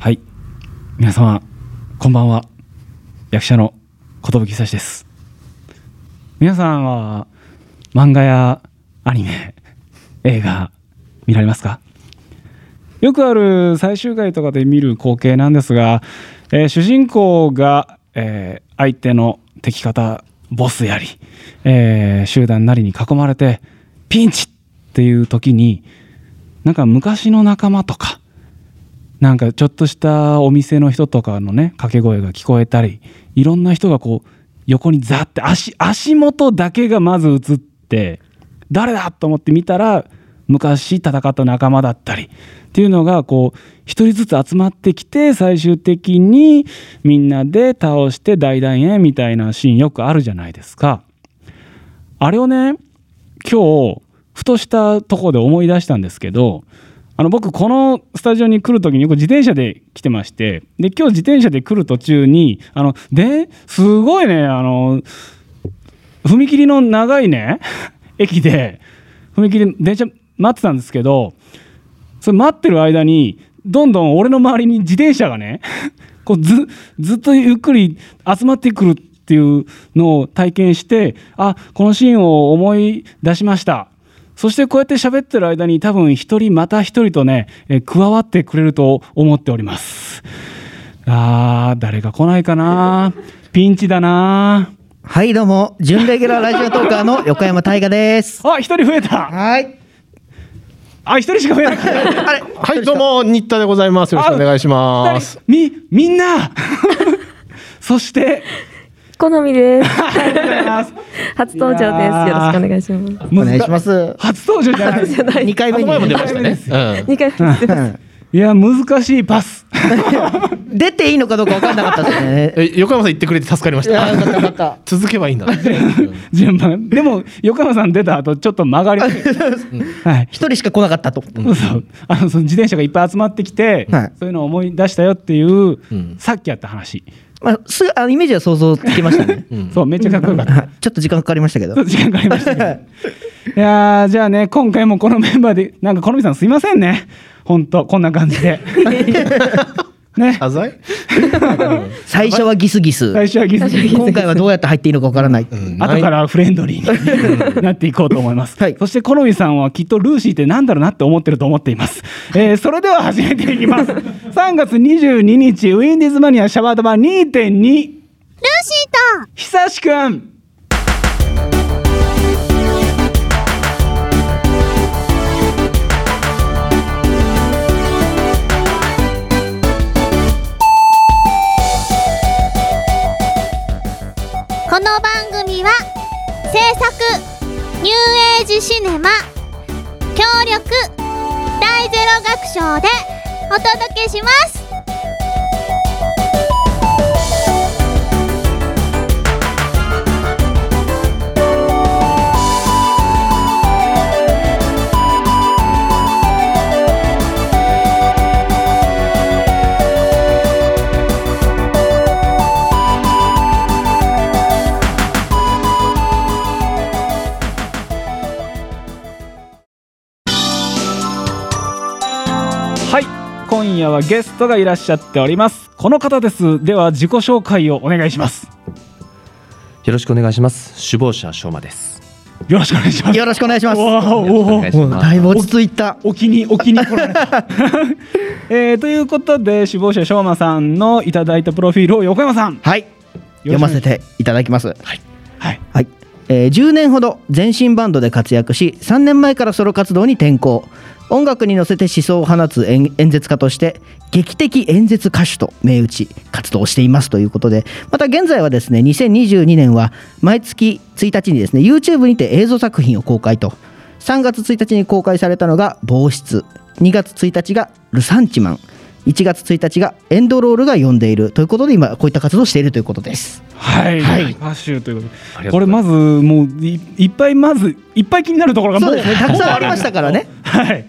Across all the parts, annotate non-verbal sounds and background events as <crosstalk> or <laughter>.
はい。皆様こんばんは。役者の寿久志です。皆さんは漫画やアニメ映画見られますか？よくある最終回とかで見る光景なんですが、えー主人公が、えー相手の敵方ボスやり、えー集団なりに囲まれてピンチっていう時になんか昔の仲間とかなんかちょっとしたお店の人とかのね掛け声が聞こえたりいろんな人がこう横にザって足足元だけがまず映って誰だと思って見たら昔戦った仲間だったりっていうのがこう一人ずつ集まってきて最終的にみんなで倒して大団円みたいなシーンよくあるじゃないですか。あれをね今日ふとしたとこで思い出したんですけどあの僕このスタジオに来る時によく自転車で来てましてで今日自転車で来る途中にあのですごいねあの踏切の長いね <laughs> 駅で踏切電車待ってたんですけどそれ待ってる間にどんどん俺の周りに自転車がね <laughs> こうずずっとゆっくり集まってくるっていうのを体験してあこのシーンを思い出しました。そしてこうやって喋ってる間に多分一人また一人とね、えー加わってくれると思っておりますあー誰が来ないかな？ピンチだなはい、どうも、準レギュラーラジオトーカーの <laughs> 横山大河です。あ一人増えたはい。あ一人しか増えなかったあれはい、どうも、新田でございます。よろしくお願いします。みみんな <laughs> そして好みです。初登場です。よろしくお願いします。お願いします。初登場じゃない二回目に前も出ましたね。二回目です。いや難しいパス <laughs> 出ていいのかどうか分かんなかったですね。え横山さん言ってくれて助かりました。<laughs> 続けばいいんだ。<laughs> 順番でも横山さん出た後ちょっと曲がりはい一人しか来なかったと。そうそうあのその自転車がいっぱい集まってきて、はいそういうのを思い出したよっていう、んさっきやった話、まあ、すぐ、あのイメージは想像つきましたね。<laughs> うん。そうめっちゃかっこよかった。はい。ちょっと時間かかりましたけど。ちょっ。と時間かかりましたけど。いやーじゃあね今回もこのメンバーでなんか好みさんすいませんね。本当こんな感じで <laughs> ね謝罪 <laughs> 最初はギスギス。最初はギスギス今回はどうやって入っていいのか分からない。うん後からフレンドリーに <laughs> なっていこうと思います。はいそして、好みさんはきっとルーシーってなんだろうなって思ってると思っています。<laughs> えーそれでは始めていきます。3月22日、ウィンディーズマニアシャワードバー2.2。ルーシーと久しくん。この番組は制作ニューエイジシネマ協力大ゼロ学賞でお届けします。夜はゲストがいらっしゃっております。この方です。では、自己紹介をお願いします。よろしくお願いします。首謀者翔馬です。よろしくお願いします。よろしくお願いします。だいぶ落ち着いた。お気にお気に来られた、<laughs> えーということで首謀者しょうまさんのいただいたプロフィールを横山さんはい。読ませていただきます。はいはい、えー10年ほど全身バンドで活躍し3年前からソロ活動に転向。音楽に乗せて思想を放つ演演説家として劇的演説歌手と銘打ち活動していますということで。また現在はですね2022年は毎月1日にですね YouTube にて映像作品を公開と。3月1日に公開されたのが「防湿」2月1日が「ルサンチマン」1月1日が「エンドロールが呼んでいる」ということで今こういった活動をしているということです。はい、はい。歌手ということでこれまずもういいっぱいまずいっぱい気になるところがもそううですね。たくさんありましたからね。はい。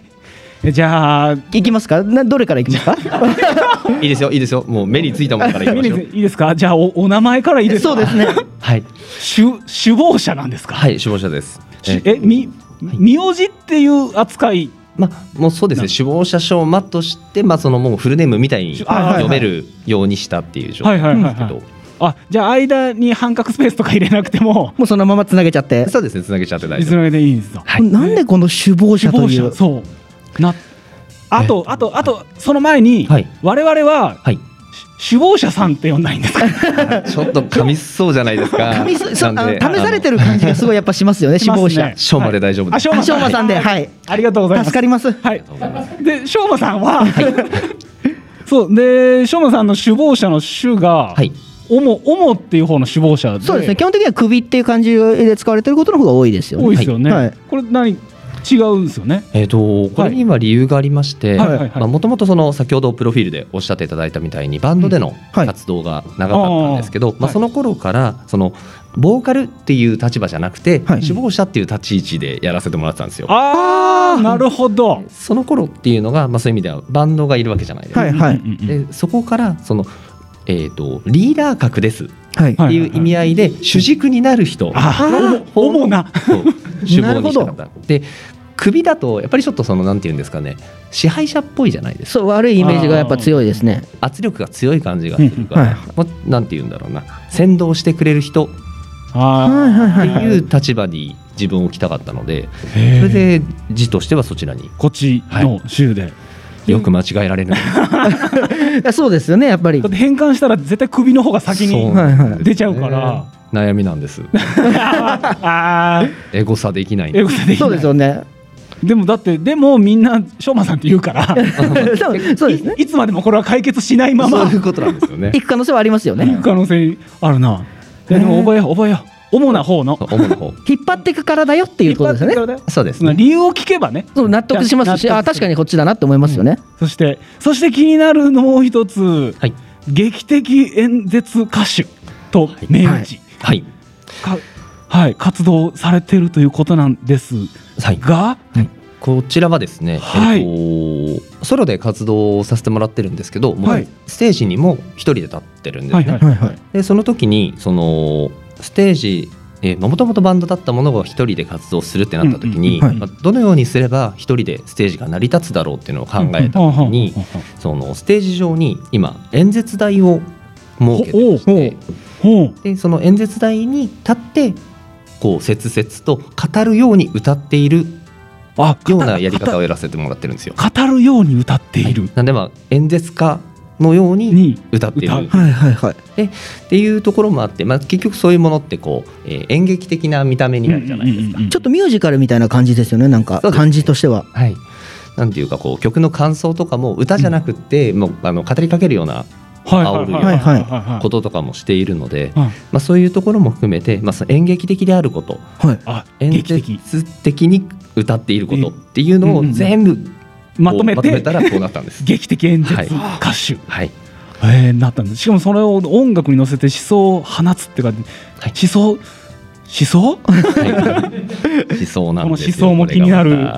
えじゃあいきますか？などれからいきますか？<laughs> いいですよ、いいですよ。もう目についたものからいきましょう。<laughs> いいですか？じゃあおお名前からいいですか？そうですね。はい。首首謀者なんですか、はい、首謀者です。しえみ名字っていう扱いまあもうそうですね。首謀者賞馬としてまあそのもうフルネームみたいに読めるようにしたっていう状態はいはいはい。なんですけど、あじゃあ間に半角スペースとか入れなくても。<laughs> もうそのままつなげちゃって。そうですね。つなげちゃって大いつ丈夫なげでいいんですよ。はい。なんでこの首謀者というそう。なあとあとあとその前に、はい。我々ははい。し首謀者さんって呼んだらいいんですか？<laughs> ちょっと噛みそうじゃないですか？神すそあのなんで。試されてる感じがすごいやっぱしますよね <laughs> 首謀者。賞まで大丈夫です。あしょうまあしょうまさんではい。ありがとうございます。助かります。はい。でしょうまさんは、そう。でしょうまさんの首謀者の首が、はい。おもおもっていう方の首謀者で。そうですね。基本的には首っていう感じで使われてることの方が多いですよね。多いですよね、はい。これ何？違うんですよね。えー、とこれには理由がありましてもともと先ほどプロフィールでおっしゃっていただいたみたいにバンドでのはい。活動が長かったんですけど、あー。はい。まあ、その頃からそのボーカルっていう立場じゃなくて、はい。首謀者っていう立ち位置でやらせてもらってたんですよ。ああなるほど。その頃っていうのが、まあ、そういう意味ではバンドがいるわけじゃないですか。はいはい。うんうんうんでそこからその、えー、とリーダー格です。っはい。ていう意味合いで主軸になる人。主な。主謀にしたかなった。で首だとやっぱりちょっとそのなんていうんですかね。支配者っぽいじゃないですか。そう悪いイメージがやっぱ強いですね。圧力が強い感じがするから、うん。はい。もうなんて言うんだろうな。先導してくれる人。っあはいはいはいてい。う立場に自分を置きたかったので、ー。それで字としてはそちらに。こっちの州で、よく間違えられるんですいやそうですよねやっぱり。変換したら絶対首の方が先に出ちゃうから、悩みなんです。<laughs> エゴサできない。そうですよね。でもだってでもみんなしょうまさんって言うから。<laughs> そうそうですね。いいつまでもこれは解決しないまま。そういうことなんですよね。行く可能性はありますよね。行く可能性あるな。でも覚えよう覚えよう。主な方の。主な方。<laughs> 引っ張っていくからだよっていうことですよね。そうですね。理由を聞けばね。そう納得します。しあ確かにこっちだなって思いますよね。そしてそして気になるのもう一つ、はい。劇的演説歌手と銘打ち、はい。かはい活動されてるということなんですはい。が、こちらはですね、はい。えっとソロで活動をさせてもらってるんですけど、はい。ステージにも一人で立ってるんですね。はいはいはいはい。でその時にそのステージもともとバンドだったものが一人で活動するってなった時に、うんうんうんまあどのようにすれば一人でステージが成り立つだろうっていうのを考えた時に、そのステージ上に今演説台を設けてでその演説台に立ってこう切々と語るように歌っているあようなやり方を語やらせてもらってるんですよ。語る。ように歌っている、なんでまあ演説家のようにに歌っている。歌はいはいはい。っていうところもあって、まあ、結局そういうものってこう、えー演劇的な見た目になるじゃないですか。うんうんうんちょっとミュージカルみたいな感じですよね。なんか感じとしては。はい。なんていうかこう曲の感想とかも歌じゃなくって、もうあの語りかけるようなはい煽るようなはいこととかもしているので、はいまあ、そういうところも含めて、まあ、その演劇的であることはい。あ演劇的。説的に歌っていることっていうのを全部まとめてまとめたらこうなったんです。<laughs> 劇的演説はい。歌手、はい、えー、なったんです。しかもそれを音楽に乗せて思想を放つっていうか、はい。思想？思想？はい、思想なんですよ <laughs> この思想も気になる。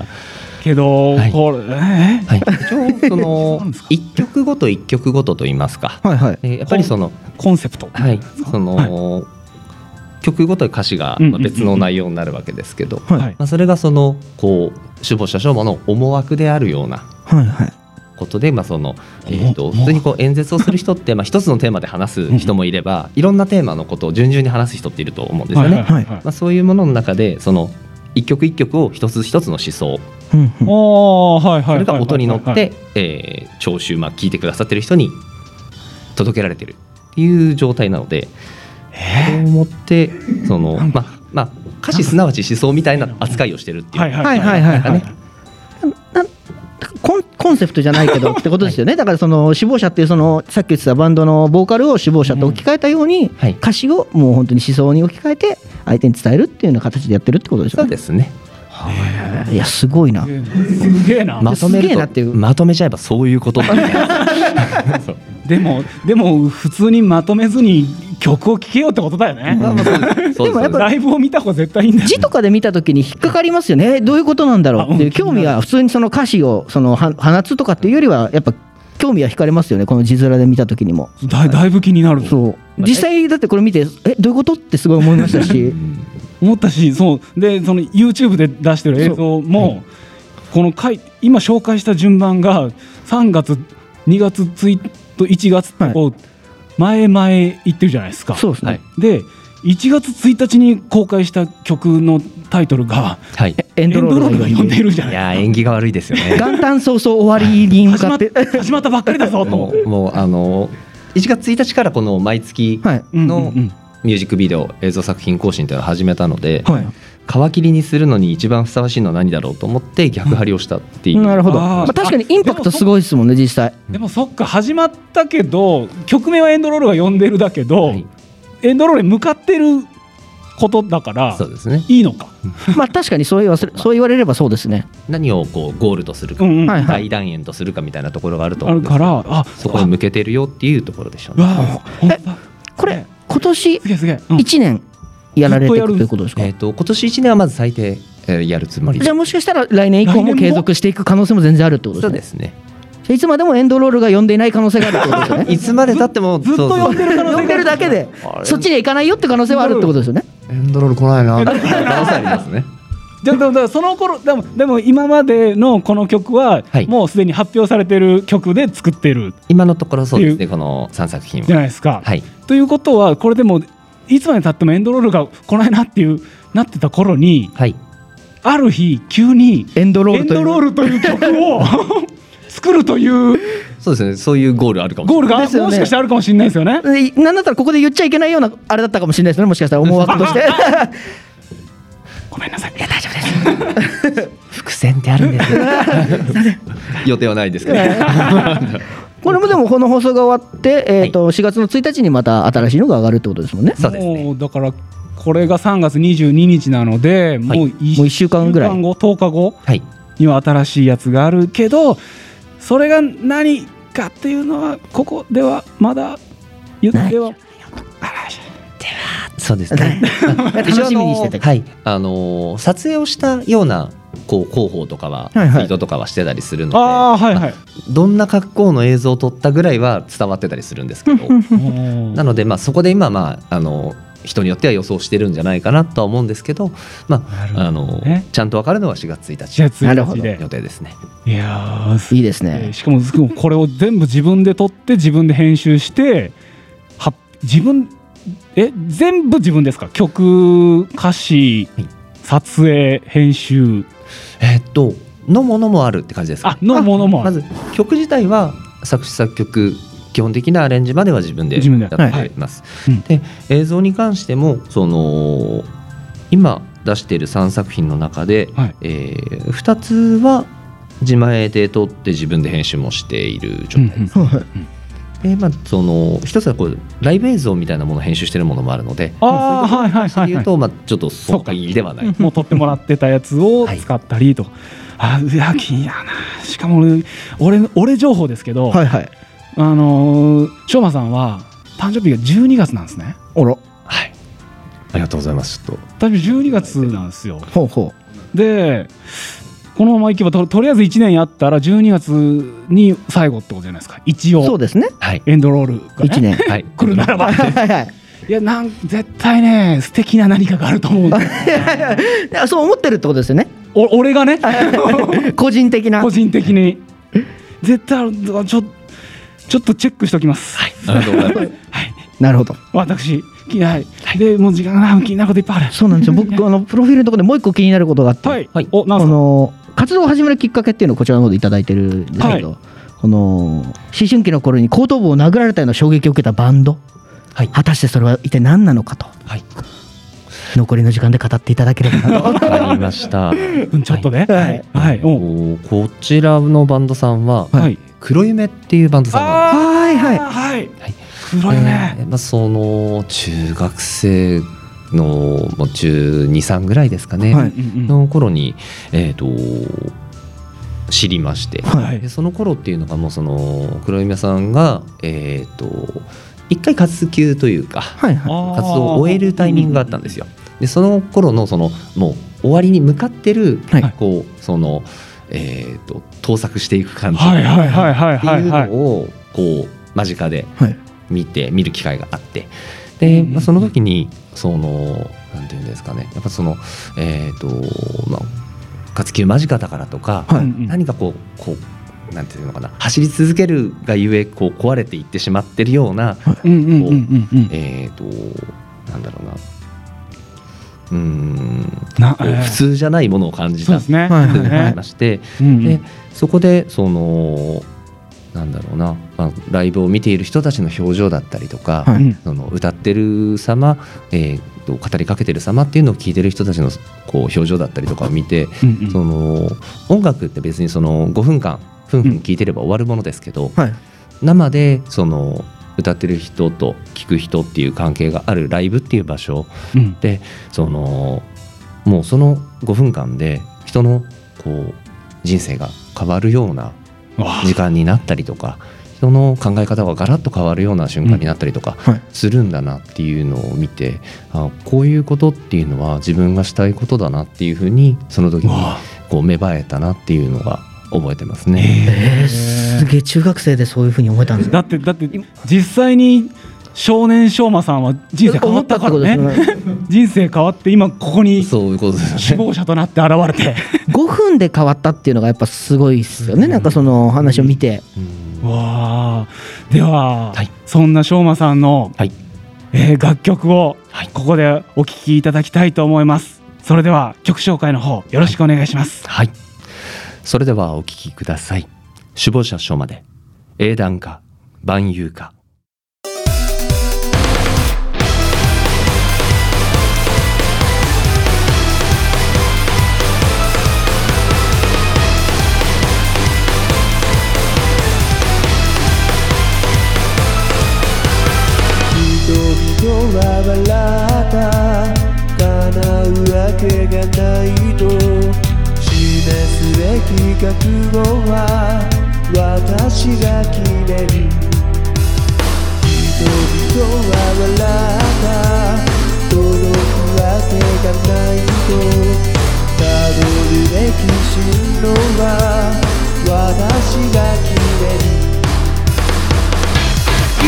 けど、はい。これえ？ーはい、一応その <laughs> そうなんですか？一曲ごと一曲ごとと言いますか、はいはい。えーやっぱりそのコンセプト。はい。その、曲ごとに歌詞が別の内容になるわけですけど、それがそのこう首謀者将馬の思惑であるようなことで、まあそのえー、とお。普通にこう演説をする人って、<laughs> まあ、一つのテーマで話す人もいればいろんなテーマのことを順々に話す人っていると思うんですよね。そういうものの中でその一曲一曲を一つ一つの思想。それが音に乗ってえー聴衆まあ聞いてくださってる人に届けられてるっていう状態なのでそう思ってそのまあまあ歌詞すなわち思想みたいな扱いをしてるっていう。はいはいはいはいはい。はいねコンコンセプトじゃないけどってことですよね、<laughs> だからその首謀者っていうそのさっき言ってたバンドのボーカルを首謀者と置き換えたように、はい。歌詞をもう本当に思想に置き換えて相手に伝えるっていうような形でやってるってことですそよね。うですね。いやすごいな。すげえな、まとめるとすげえなっていう。まとめちゃえばそういうことだねそうでもでも普通にまとめずに曲を聴けよってことだよね、<laughs> でもやっぱライブを見た方が絶対いい。んだよ字とかで見た時に引っかかりますよね。え <laughs> どういうことなんだろう。っていう興味は普通にその歌詞をそのは放つとかっていうよりはやっぱ興味は惹かれますよね。この字面で見た時にも。だだいぶ気になる。そう。実際だってこれ見てえどういうことってすごい思いましたし。<laughs> 思ったしそう。でその YouTube で出してる映像も、この回今紹介した順番が3月2月1と1月とこう前々行ってるじゃないですか。そうですね、はい。で1月1日に公開した曲のタイトルがはい。エンドロールがが読んでいるじゃいないやー縁起が悪いですよね。<laughs> 元旦早々終わりに向始まっかって。始まったばっかりだぞと。もうもうあの1月1日からこの毎月のうんミュージックビデオ映像作品更新っていうのを始めたので、はい皮切りにするのに一番ふさわしいのは何だろうと思って逆張りをしたっていう、なるほど、まあ、確かにインパクトすごいですもんね実際。でもそっか始まったけど曲名はエンドロールが呼んでるだけど、はい。エンドロールに向かってることだからそうですね。いいのか。まあ確かにそう言わせ <laughs> そう言われればそうですね。何をこうゴールとするか、うんうん。はいはい。大団円とするかみたいなところがあるとある思うんですからあそこに向けてるよっていうところでしょうね。これ今年すげえすげえ、うん。1年やられていくということですか？えっ、と今年1年はまず最低、えーやるつもりでじゃあもしかしたら来年以降も継続していく可能性も全然あるってことそうですねですね。いつまでもエンドロールが読んでいない可能性があるってことですよね <laughs> いつまで経ってもずっとそうそう呼んでる可能性が読んでるだけで <laughs> そっちには行かないよって可能性はあるってことですよねエンドロール来ないな。可能性ありますね。<laughs> じゃあでもその頃でもでも今までのこの曲は、はいもうすでに発表されてる曲で作ってる今のところそうですねこの3作品じゃは。ないですか。はい。ということはこれでもいつまでたってもエンドロールが来ないなっていうなってた頃にはい。ある日急にエンドロールという曲を作るという <laughs> そうですね。そういうゴールあるかもしれない。ゴールがねもしかしてあるかもしれないですよね。でなんだったらここで言っちゃいけないようなあれだったかもしれないですねもしかしたら思惑として <laughs> ごめんなさい。大丈夫です伏線ってあるんですよ。<laughs> 予定はないですけど。これもでもこの放送が終わって、えー、と4月の1日にまた新しいのが上がるってことですもんね。そうですね。もうだからこれが3月22日なので、もうもう一週間ぐらい。後10日後はい。には新しいやつがあるけどそれが何かっていうのはここではまだ言っては。<laughs> そうですね。<laughs> 楽しみにしてて。はい。あのー撮影をしたようなこう広報とかはツイートとかはしてたりするので、ああはいはい。どんな格好の映像を撮ったぐらいは伝わってたりするんですけど、なのでまあそこで今まああの人によっては予想してるんじゃないかなとは思うんですけど、まなるほどああのねちゃんとわかるのは4月1日なるほど1日で。予定ですね。いやい。いですね。しかもこれを全部自分で撮って自分で編集しては自分え全部自分ですか？曲歌詞、はい。撮影編集えーっとのものもあるって感じですか、あのものもある。まず曲自体は作詞作曲基本的なアレンジまでは自分で自分で。やっています。はい。うん。で映像に関してもその今出している3作品の中で、はい。え2つは自前で撮って自分で編集もしている状態です。でまあ、その一つはこうライブ映像みたいなものを編集しているものもあるのでああはいはいはいはい。そういうと、まあ、ちょっとその限りではない。もう撮ってもらってたやつをはい使ったりと。か、あいや気になるな。しかも俺俺俺情報ですけど、はいはい。あのーしょうまさんは誕生日が12月なんですね。あら。はい、ありがとうございます。ちょっ誕生日12月なんですよ。ほうほでこのままいけばととりあえず1年やったら12月に最後ってことじゃないですか。一応。うそうですね。とはい、エンドロールが、ね、1年。はい、来るならば。はいはいはい。いやなん絶対ね素敵な何かがあると思うんで <laughs> いやそう思ってるってことですよね。お俺がね？<laughs> 個人的な。個人的に。絶対ある。ちょちょっとチェックしておきます、はい、ありがとうござい。ます。なるほど。私きはい、でもう時間がない気になることいっぱいある。そうなんですよ。僕あのプロフィールのところでもう一個気になることがあって、はい、おなんすか？の活動を始めるきっかけっていうのをこちらの方でいただいてるんですけど、はいこの思春期の頃に後頭部を殴られたような衝撃を受けたバンドはい、果たしてそれは一体何なのかと。はい、残りの時間で語っていただければなと。<laughs> わかりました。うんちょっとね。はい。はい、おこちらのバンドさんは、はい。黒夢っていうバンドさんなんです。はいはい。はい。はい。黒いね、えーまあ、その中学生のもう中23ぐらいですかね、はい。うんうん。の頃に、えー、と知りまして、はい。でその頃っていうのがもうその黒夢さんが、えー、と一回活休というかはいはい。活動を終えるタイミングがあったんですよ。でその頃のそのもう終わりに向かってる、はい。こうその、えー、と盗作していく感じ。はいはいはいはいってはい。いうはいのをこう間近ではい。見て見る機会があって。で、うん。まあ、その時にそのなんていうんですかね。やっぱそのえっ、とまあ活休間近だからとか、はい。何かこうこうなんていうのかな。走り続けるがゆえこう壊れていってしまってるような、うんうんうんうんうん。えっ、となんだろうな。うーん。なこう普通じゃないものを感じた。そうですね。はい部分がありねまして、でそこでそのなんだろうな、まあ、ライブを見ている人たちの表情だったりとか、はい。うん。その歌ってる様、えーと語りかけてる様っていうのを聞いてる人たちのこう表情だったりとかを見て、うんうん。その音楽って別にその5分間ふんふん聞いてれば終わるものですけど、はい。生でその歌ってる人と聞く人っていう関係があるライブっていう場所うん。でそのもうその5分間で人のこう人生が変わるような時間になったりとか人の考え方がガラッと変わるような瞬間になったりとかはい。するんだなっていうのを見て、あこういうことっていうのは自分がしたいことだなっていうふうにその時にこう芽生えたなっていうのが覚えてますね。えー、すげえ中学生でそういうふうに思えたんですだってだって実際に少年翔馬さんは人生変わったからね。ね。<laughs> 人生変わって今ここにそういうことです首ね。謀者となって現れて。<laughs> 5分で変わったっていうのがやっぱすごいですよね、なんかその話を見て、うんわあでは、はいそんな翔馬さんの、はいえー楽曲をはいここでお聴きいただきたいと思いますそれでは曲紹介の方よろしくお願いします、はい。それではお聞きください。首謀者書まで英断か万有か。けがないと示すべき覚悟は私が決める。人々は笑った。届くわけがないとたどるべき進路は私が決める。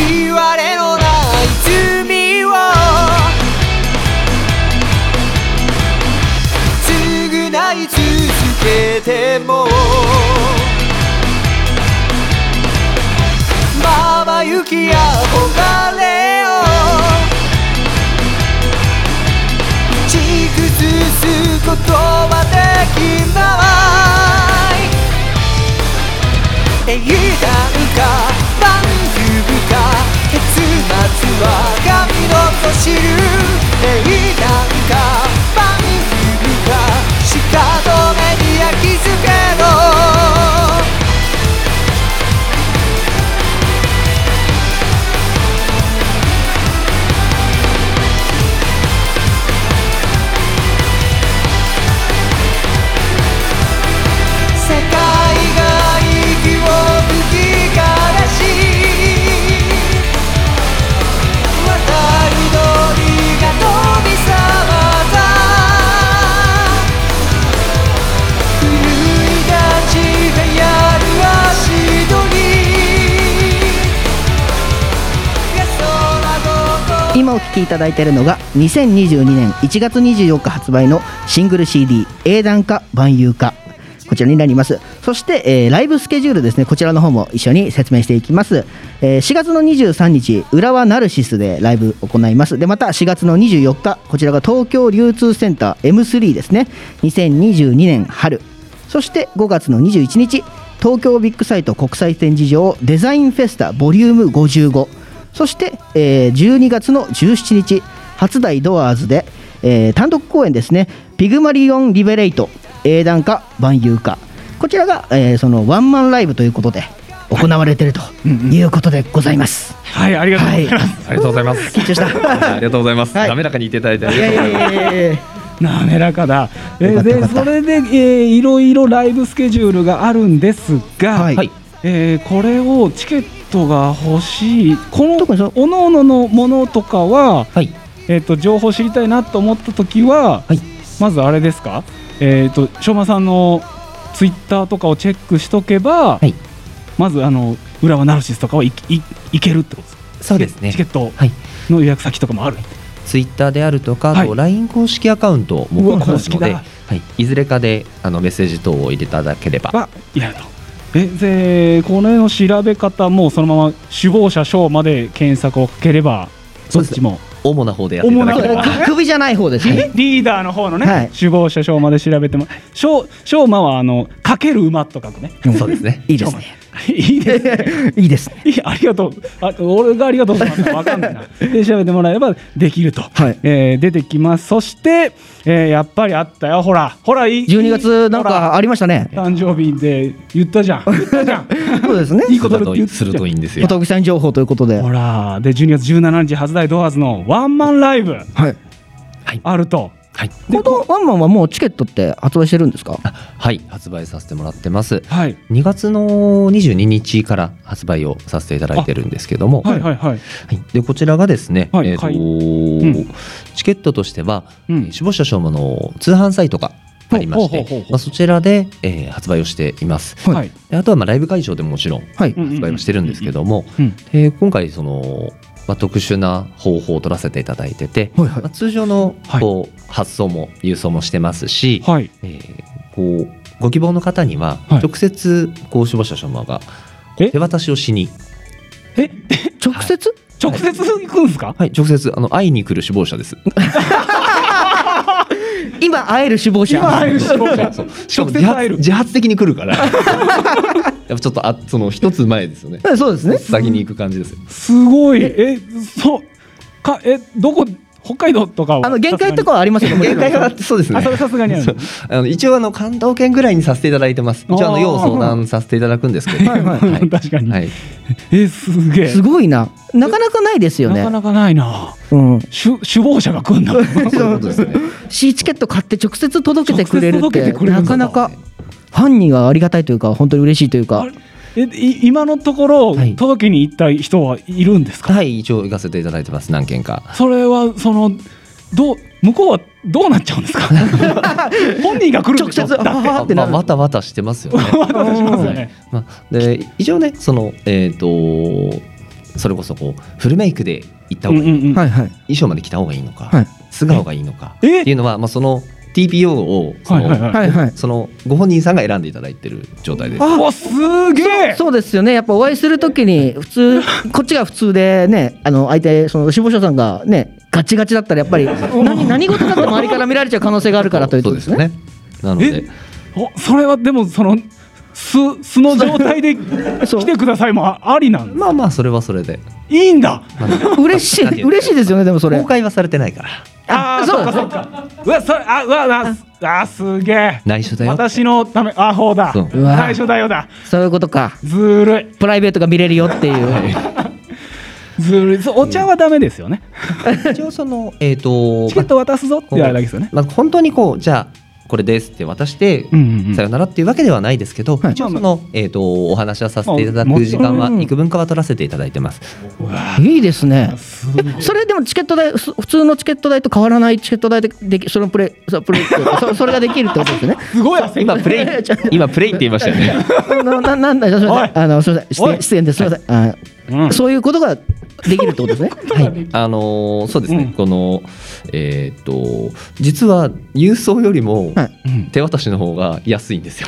言われのな。いけてもまばゆき憧れをち崩すことはできない英断か万有か結末は神の子知る英断か quiero 聴きいただいているのが2022年1月24日発売のシングル CD「英断か万有か」こちらになります。そして、えーライブスケジュールですね。こちらの方も一緒に説明していきます、えー4月の23日浦和ナルシスでライブ行います。でまた4月の24日こちらが東京流通センター M3 ですね。2022年春。そして5月の21日東京ビッグサイト国際展示場デザインフェスタボリューム55そして、えー12月の17日初台ドアーズで、えー単独公演ですね。ピグマリオンリベレイト英断か万有か。こちらが、えーそのワンマンライブということで行われているとい。うことでございます、はいありがとう。ござい。ます、ありがとうございます。緊張した。ありがとうございます。はい。滑らかに言っていただいて。あいりがとうございます。滑らかだ、えーでそれで、えーいろいろライブスケジュールがあるんですが、はい。はいえーこれをチケットが欲しい。こののおのおののものとかは、はい。えー、と情報知りたいなと思った時は、はい。まずあれですか、えー、と昌磨さんのツイッターとかをチェックしとけば、はい。まずあの浦和ナルシスとかはいいいけるってことですか？そうですね。チケットはい。の予約先とかもある、ツイッターであるとか、あとはい LINE 公式アカウントも持ってますので公式だ、はい、いずれかであのメッセージ等を入れていただければ。はやるとえでこれの調べ方もそのまま首謀者賞まで検索をかければどっちも。主な方でやっていただければ。主な方く首じゃない方ですね。リーダーの方のね、はい。首謀者賞まで調べても賞賞馬はあのかける馬と書くね。そうですね。いいですねいいですね。いいですね。いやありがとう。あ俺がありがとうございますわかんないな。<laughs> で調べてもらえばできると、はい。えー出てきます。そして、えーやっぱりあったよ。ほらほらいい12月なんかありましたね。誕生日で言ったじゃん。<laughs> 言ったじゃん。そうですね。いいことだって鋭い言ったじゃん。鋭いんですよ。さん情報ということで。ほらで12月17日発売ドアーズのワンマンライブ。はい。あるとはい、このワンマンはもうチケットって発売してるんですか？はい、発売させてもらってます。はい。2月の22日から発売をさせていただいてるんですけども、はいはいはい。はい、でこちらがですね、えーとはい。はいうん。チケットとしては、うん。えー首謀者証馬の通販サイトがありましてまあそちらで、えー発売をしています。はい。はい。であとはまあライブ会場でももちろん発売をしてるんですけども、うん。で今回その、まあ、特殊な方法を取らせていただいてて、はいはい。まあ、通常のこう、発送も郵送もしてますし、はい。えーこうご希望の方にははい。直接こう首謀者証馬がえ？手渡しをしに、え？直接？直接行くんですか、はい、直接あの会いに来る首謀者です。<laughs> 今会える首謀者。今会える首謀者。そう。しかも自発的に来るからやっぱちょっとあその一つ前ですよね。えそうですね。先に行く感じですよ。すごい。えそう。かえどこ北海道とかは？あの限界とかはありますよね。限界があってそうですね。あそれさすがにあの一応あの関東圏ぐらいにさせていただいてます。一応あの要相談させていただくんですけど。はいはい。はい。<laughs> 確かに、はい。えすげえ。すごいな。なかなかないですよね。なかなかないな。うん。首首謀者が来んだ <laughs> そういうことですね。C チケット買って直接届けてくれるってなかなかファンにはありがたいというか本当に嬉しいというか。えい今のところ、はい。届けに行った人はいるんですか、はい一応行かせていただいてます何件か。それはそのどう向こうはどうなっちゃうんですか？<laughs> 本人が来るんでしょ？直接だって。あってなる。またわたしてますよね。<laughs> 私しますよね。まあ、で一応ねそのえっ、とそれこそこうフルメイクで行った方がいい、うんうんうん。はいはい。衣装まで着た方がいいのか、はい。素顔がいいのか。っえていうのは、まあ、その TPO をその,、はいはいそのご本人さんが選んでいただいてる状態で。す。うわすげえ。そうですよね。やっぱお会いするときに普通 <laughs> こっちが普通でねあの相手その死亡者さんがねガチガチだったらやっぱり何何事だって周りから見られちゃう可能性があるからということですね。なので。えおそれはでもその素素の状態で <laughs> 来てくださいもあありなんまあまあそれはそれで、いいんだ。まあ嬉しい嬉しいですよねでもそれ。公。開はされてないから。ああそそううかそうか。うわそれあうわうわあすげえ。内緒だよ。私のためあほう。だ内緒だよだそういうことか。ずるい。プライベートが見れるよっていう。ずるい。お茶はダメですよね。一応そのえっ、とチケット渡すぞってあれだけですよね。まあ、本当にこうじゃあこれですって渡して、さよならっていうわけではないですけど、はい。一応その、えー、とお話はさせていただもく時間はうん幾分かは取らせていただいてます。いいですね。それでもチケット代ふ普通のチケット代と変わらないチケット代でできそのプレイそプレそそれができるってことですね。すごい。今プレイ今プレイって言いましたよね。<laughs> なななんだすみません。あのすみません。失礼です。すみません。あうん。そういうことができるってことですね？<laughs> はい、あのーそうですね、うんこのえっ、と実は郵送よりも手渡しの方が安いんですよ。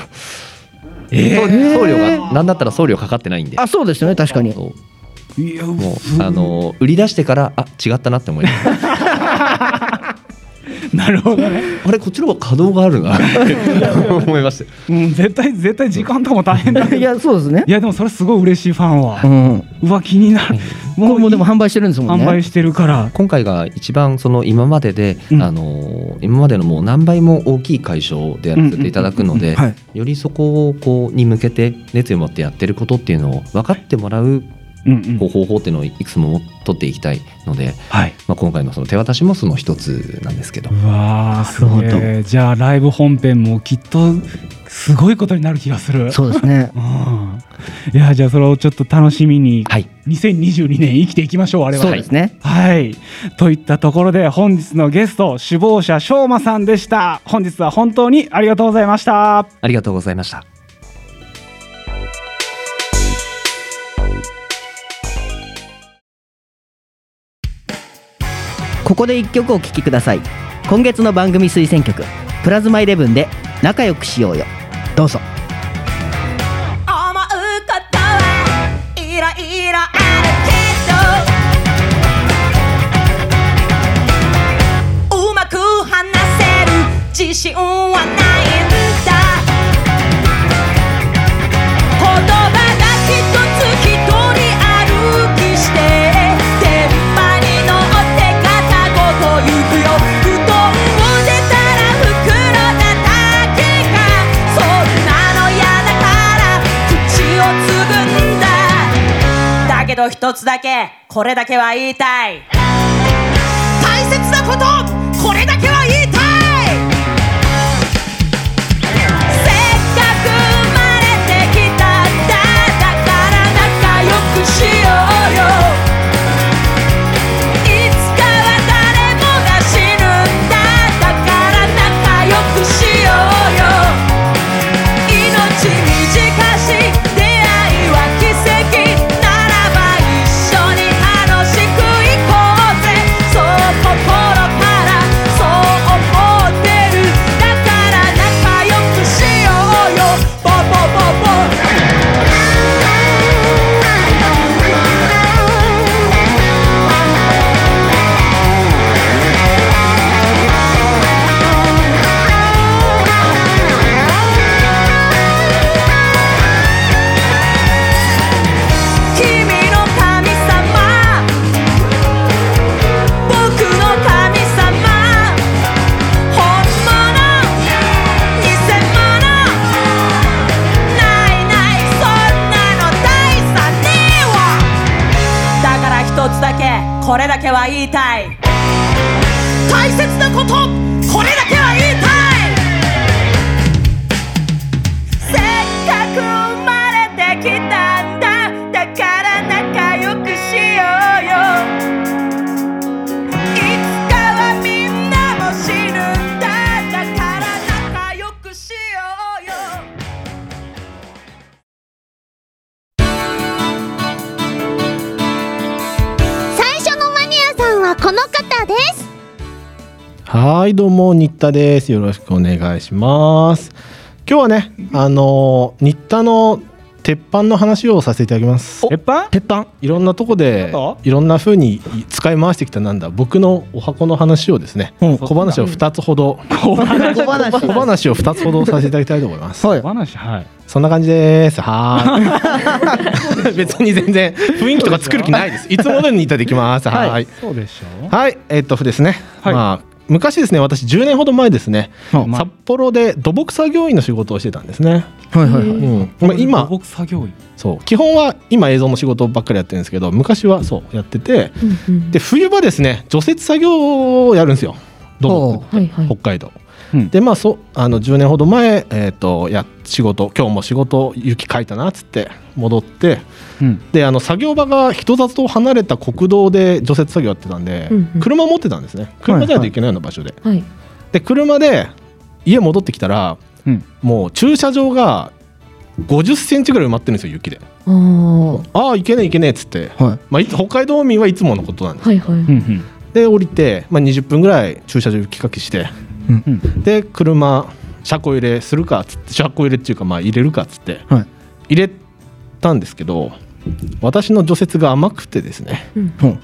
え送送料がなんだったら送料かかってないんで。あそうですよね確かに。いやもうあのー売り出してからあ違ったなって思いました。<laughs> <laughs> なるほどねあれこっちの方が稼働があるな <laughs> 思いました。うん絶対絶対時間とかも大変だいやそうですねい。やでもそれすごい嬉しいファンはう、ん。うわ気になるもうもうでもい販売してるんですもんね。販売してるから今回が一番その今までで、うんあの今までのもう何倍も大きい会場でやらせていただくので、はい。よりそこをこうに向けて熱意を持ってやってることっていうのを分かってもらう方法っていうのをいくつも取っていきたいので、はい。まあ、今回のその手渡しもその一つなんですけど、うわーすなるほど。げえじゃあライブ本編もきっとすごいことになる気がする。そうですね。<laughs> うん。いやじゃあそれをちょっと楽しみにはい。2022年生きていきましょう我々。そうですね。はい。といったところで本日のゲスト首謀者しょうまさんでした。本日は本当にありがとうございました。ありがとうございました。ここで一曲お聴きください。今月の番組推薦曲プラズマイレブンで仲良くしようよ。どうぞ。思うことはいろいろあるけど。うまく話せる自信はない。ど一つだけこれだけは言いたい。大切なことこれだけはどうも新田です。よろしくお願いします。今日はねあのー新田の鉄板の話をさせていただきます。鉄板？鉄板。いろんなとこでいろんな風に使い回してきたなんだ。僕のお箱の話をですねうん。小話を2つほど小話。小話。を2つほどさせていただきたいと思います。はい。話はい。そんな感じです。はーい。<laughs> <laughs> 別に全然雰囲気とか作る気ないです。いつも通りにいただきます。ははい。そうでしょはい、えっとですね、はい。まあ昔ですね私10年ほど前ですね、うん札幌で土木作業員の仕事をしてたんですね、はいはいはい。うん。まあ、今土木作業員。そう。基本は今映像の仕事ばっかりやってるんですけど昔はそうやっててで冬場ですね除雪作業をやるんですよ土木。ってはいはい。北海道、うん。でまあそあの10年ほど前、えー、とや仕事今日も仕事雪かいたなっつって戻ってうん。であの作業場が人里と離れた国道で除雪作業やってたんで、うんうん。車持ってたんですね。車じゃないといけないような場所で、はいで車で家戻ってきたらうん。もう駐車場が50センチぐらい埋まってるんですよ雪で。あー。ああいけねえいけねえっつって、はい。まあ、北海道民はいつものことなんです。はいはい。うんうん。で降りて、まあ、20分ぐらい駐車場雪かきしてうん。で車車庫入れするかっつって車庫入れっていうかまあ入れるかっつってはい。入れたんですけど私の除雪が甘くてですねうん。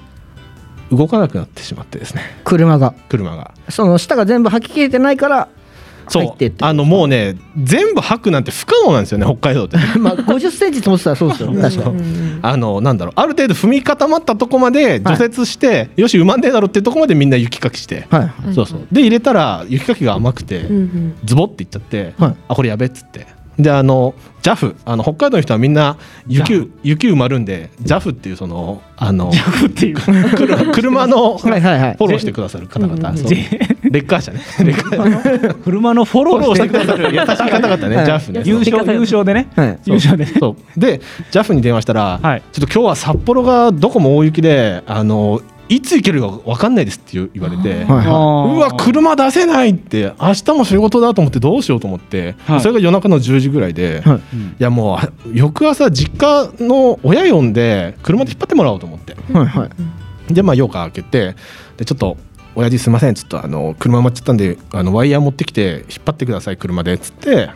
動かなくなってしまってですね。車が。車が。その下が全部履き切れてないから入そう。ってってあのもうね全部吐くなんて不可能なんですよね北海道って。<laughs> まあ50センチ積もってたらそうですよ確かに。あのなんだろうある程度踏み固まったとこまで除雪して、よし埋まんねえだろっていうとこまでみんな雪かきして、はい。はい。そうそう。で入れたら雪かきが甘くて、うんうん。ズボっていっちゃって、はい。あこれやべっつって。であの JAF あの北海道の人はみんな雪雪埋まるんで JAF っていうそのあのっていう。車車のフはいはいはい。ォローしてくださる方々、そう。じレッカー車ね。<laughs> レッカー車。のフォローしーしててくださる優しい方々ね、はい。JAF ね。優勝優勝でね。はい。優勝で。ねそう。で JAF に電話したら、はい。ちょっと今日は札幌がどこも大雪であのいつ行けるか分かんないですって言われて、はいはうわ車出せないって明日も仕事だと思ってどうしようと思って、はい。それが夜中の10時ぐらいで、はい。い、やもう翌朝実家の親呼んで車で引っ張ってもらおうと思って。いはいはい。でまあ夜が明けてでちょっと親父すいませんちょっとあの車埋まっちゃったんであのワイヤー持ってきて引っ張ってください車でっつって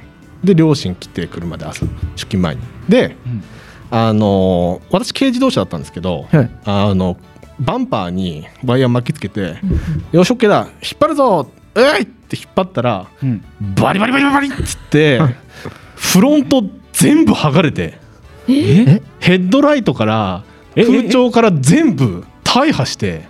で両親来て車で朝出勤前に。で、うん。あの私軽自動車だったんですけど、はい。あのバンパーにワイヤー巻きつけて「よし OK だ引っ張るぞえい!」って引っ張ったらうん。バリバリバリバリっつってフロント全部剥がれてえ？ヘッドライトからえ？空調から全部大破して、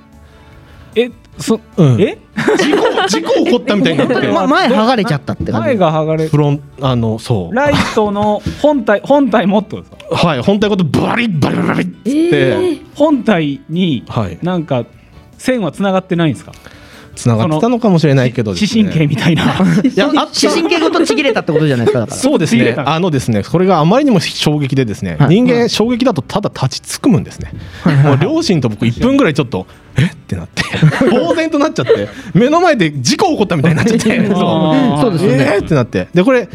え？そうん。え？事故事故起こったみたいになって。ま前剥がれちゃったって感前じが剥がれフロンあのそう。ライトの本体本体もってことですか？はい本体ごとバリバリバリバリっつって、本体にはい。なんか線はつながってないんですか？つながってたのかもしれないけどですね。視神経みたいな。いやあ視神経ごとちぎれたってことじゃないですかそうですね。あのですねこれがあまりにも衝撃でですね、はい。人間衝撃だとただ立ちつくむんですね、もう両親と僕1分ぐらいちょっとえ？ってなって <laughs> 呆然となっちゃって目の前で事故起こったみたいになっちゃって。そ <laughs> うそうですよね。え？ーってなって。でこれん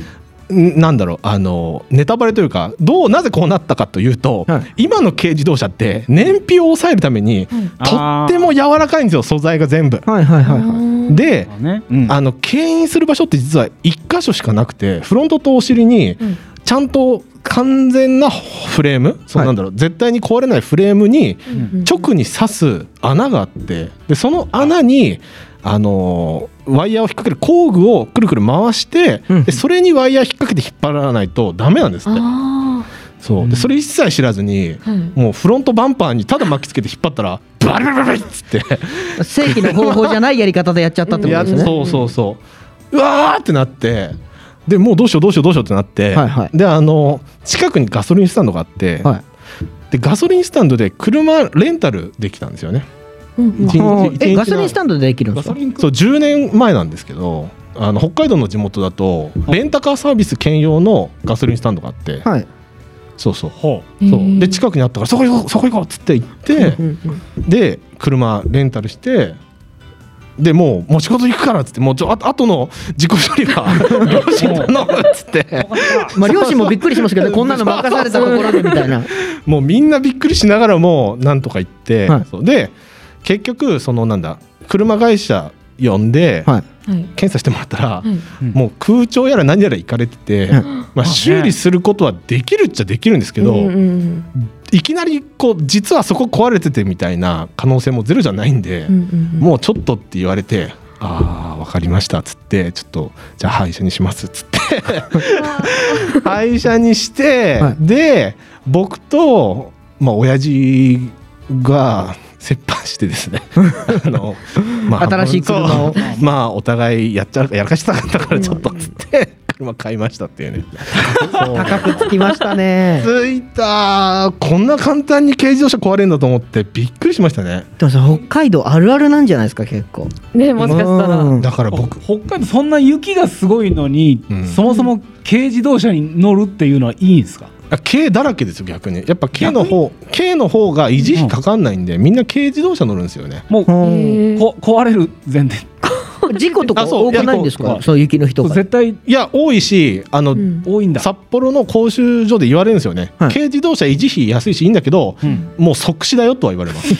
なんだろうあのネタバレというかどうなぜこうなったかというと、はい。今の軽自動車って燃費を抑えるために、とっても柔らかいんですよ素材が全部。はいはいはいはい。であね。うん。あの牽引する場所って実は1箇所しかなくてフロントとお尻にちゃんと完全なフレーム、そうなんだろう絶対に壊れないフレームに直に刺す穴があってでその穴にあのーワイヤーを引っ掛ける工具をくるくる回して、うん。でそれにワイヤー引っ掛けて引っ張らないとダメなんですって。あそう。でそれ一切知らずに、あ、はい。もうフロントバンパーにただ巻きつけて引っ張ったらバリバリバリっつって。正規の方法じゃないやり方でやっちゃったってことやですね。そうそうそう。うわーってなって。でもうどうしようどうしようどうしようってなって、はいはい。であの近くにガソリンスタンドがあって、はい。でガソリンスタンドで車レンタルできたんですよねガソリンスタンドでできるんですか？そう10年前なんですけどあの北海道の地元だとレンタカーサービス兼用のガソリンスタンドがあって、はい。そうそう。ほそう。で近くにあったからそこ行こうそこ行こうっつって行って、で車レンタルしてでもう持ち事行くからっつってもうちょああとの自己処理は両親頼むっつって。まあ両親もびっくりしますけどねこんなの任されたところでみたいな。もうみんなびっくりしながらもなんとか行って、はい。で結局そのなんだ車会社呼んで、はいはい。検査してもらったら、はい。もう空調やら何やら行かれてて、はいまあ、修理することはできるっちゃできるんですけど、いきなりこう実はそこ壊れててみたいな可能性もゼロじゃないんで、うんうんうんもうちょっとって言われて。ああ分かりましたっつってちょっとじゃあ廃車にしますっつって <laughs> 廃車にして、はいで僕とまあ親父が折半してですね。<laughs> あの、ま新しい車を。まあお互いやっちゃやらかしたかったからちょっとっつって車買いましたっていうね。高くつきましたね。ついたこんな簡単に軽自動車壊れるんだと思ってびっくりしましたね。でもさ北海道あるあるなんじゃないですか結構。ねもしかしたら。うん。だから僕。北海道そんな雪がすごいのに、うん。そもそも軽自動車に乗るっていうのはいいんですか？あ軽だらけですよ逆に。やっぱ軽の方軽の方が維持費かかんないんで、みんな軽自動車乗るんですよね。もう、こ壊れる前提。事故とかあそう。多くないんですか？そう雪の日とか。絶対。いや多いしあの、うん。多いんだ、札幌の講習所で言われるんですよね、はい。軽自動車維持費安いしいいんだけど、うん。もう即死だよとは言われます。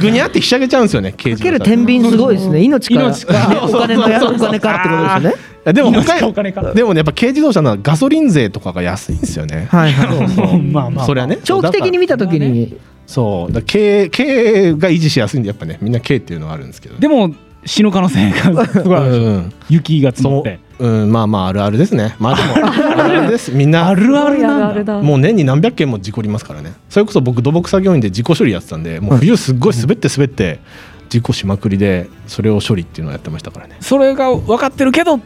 ぐにゃってひしゃげちゃうんですよね軽かける自動車天秤すごいですね。命から。命から。ねお金のや <laughs> お金からってことですよね。いやでもお金か。でもねやっぱ軽自動車のガソリン税とかが安いんですよね、はいはいまあまあそれはね。長期的に見た時に。そう。だ軽軽が維持しやすいんでやっぱねみんな軽っていうのはあるんですけど。でも死ぬ可能性がすごいある。でしょうん。雪が積もって。う。ん、まあまああるあるですね。まあでもあるあるです。<laughs> みんな。あるあるなんだ。あるだ。もう年に何百件も事故りますからね。それこそ僕土木作業員で事故処理やってたんで、もう冬すっごい滑って滑って事故しまくりでそれを処理っていうのをやってましたからね。それが分かってるけど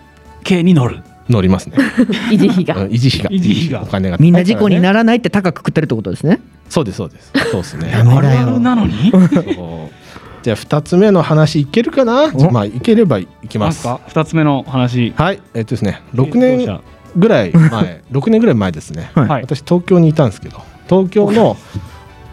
軽に乗る。乗りますね。<laughs> 維持費が。うん維持費が。維持費が。お金が。みんな事故にる。ならないって高く食ってるってことですね。そうですそうです。そうですね。あるあるなのに？<laughs> じゃあ二つ目の話いけるかな？まあいければいきまますす。か。2つ目の話。はい。えっとですね、六軽自動年車ぐらい前、<laughs> 六年ぐらい前ですね。はい。はい。私東京にいたんですけど。東京の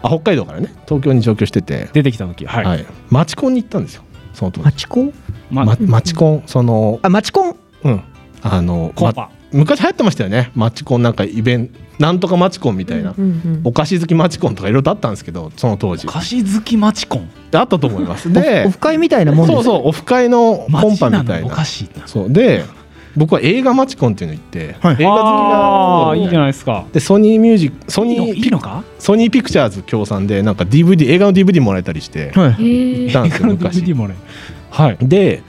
あ北海道からね。東京に上京してて、出てきた時。はい、はい、マチコンに行ったんですよ。その時。マチコン？ままマチコン。そのあマチコンうん。あのコンパ、昔流行ってましたよね。マチコンなんかイベントなんとかマチコンみたいな、うんうんお菓子好きマチコンとかいろいろあったんですけどその当時。菓子好きマチコン？であったと思います。オでフ会みたいなもんそうそうオフ会のコンパみたいな。お菓子なそうで僕は映画マチコンっていうの行って、はい。映画好きがい。いじゃないですか。でソニーミュージックソニーいいのか？ソニーピクチャーズ協賛でなんか DVD 映画の DVD もらえたりしてはい。行ったんですよの昔 DVD もねはい。で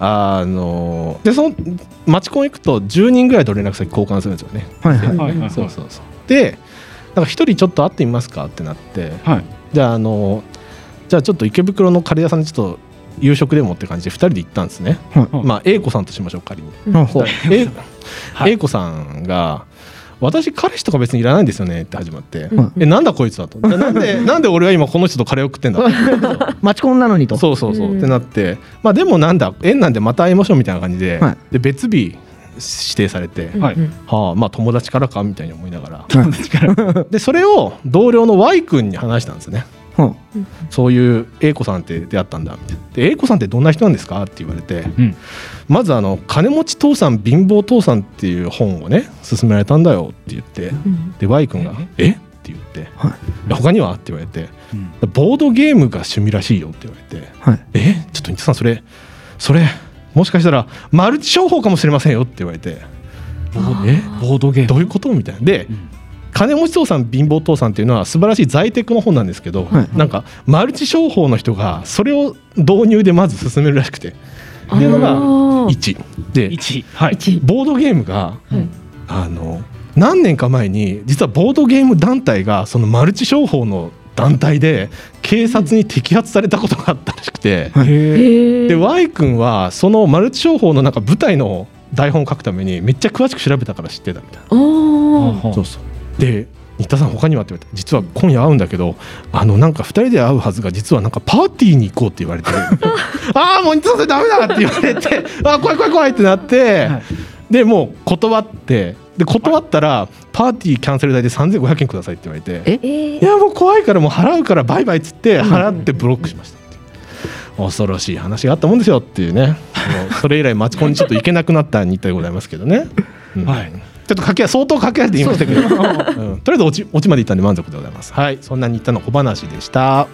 あのでそのマチコン行くと10人ぐらいと連絡先交換するんですよね。はいはい。はいはいそうそうそう。でなんか一人ちょっと会ってみますかってなって。はい。じゃああのじゃあちょっと池袋のカレー屋さんにちょっと夕食でもって感じで2人で行ったんですね、はい。まあ A 子さんとしましょう仮に。A 子さんが私彼氏とか別にいらないんですよねって始まって、ん。えなんだこいつだと。<laughs> ななんでなんで俺は今この人とカレーを食ってんだと。マチコンなのにとそうそうそう、うん。ってなって。まあでもなんだ縁なんでまた会いましょうみたいな感じで,、はい。で別日指定されて、はいうん。はあまあ友達からかみたいに思いながら。友達から。<laughs> でそれを同僚の Y 君に話したんですね。うん。そういう A 子さんって出会ったんだみたいなで A 子さんってどんな人なんですかって言われて、うんまずあの「金持ち父さん貧乏父さん」っていう本をね勧められたんだよって言ってうん。で Y 君が「え？っ?」て言ってはい「他には?」って言われてうん「ボードゲームが趣味らしいよ」って言われてはい「え？ちょっと新田さんそれそれもしかしたらマルチ商法かもしれませんよ」って言われて「え？ボードゲーム？どういうこと?」みたいな。で、うん。金持ち父さん貧乏父さんっていうのは素晴らしい在テクの本なんですけど、はい。なんかマルチ商法の人がそれを導入でまず進めるらしくてっていうのがあー。1で1はい。一。ボードゲームが、はい。あの何年か前に実はボードゲーム団体がそのマルチ商法の団体で警察に摘発されたことがあったらしくて、で Y 君はそのマルチ商法のなんか舞台の台本を書くためにめっちゃ詳しく調べたから知ってたみたいな。あー。そうそう。で新田さん他にはって言われて実は今夜会うんだけどあのなんか2人で会うはずが実はなんかパーティーに行こうって言われて <laughs> ああもう新田さんそれダメだって言われて。<laughs> あー怖い怖い怖いってなって、はい。でもう断って。で断ったらパーティーキャンセル代で3500円くださいって言われて。え？いやもう怖いからもう払うからバイバイっつって払ってブロックしました恐ろしい話があったもんですよっていうね。もうそれ以来マチコンにちょっと行けなくなった日体でございますけどね、うん。はいちょっと駆け相当駆け足で言いましたけど、<laughs> うん。とりあえず落ち落ちまで行ったんで満足でございます。はい。そんな新田の小話でした。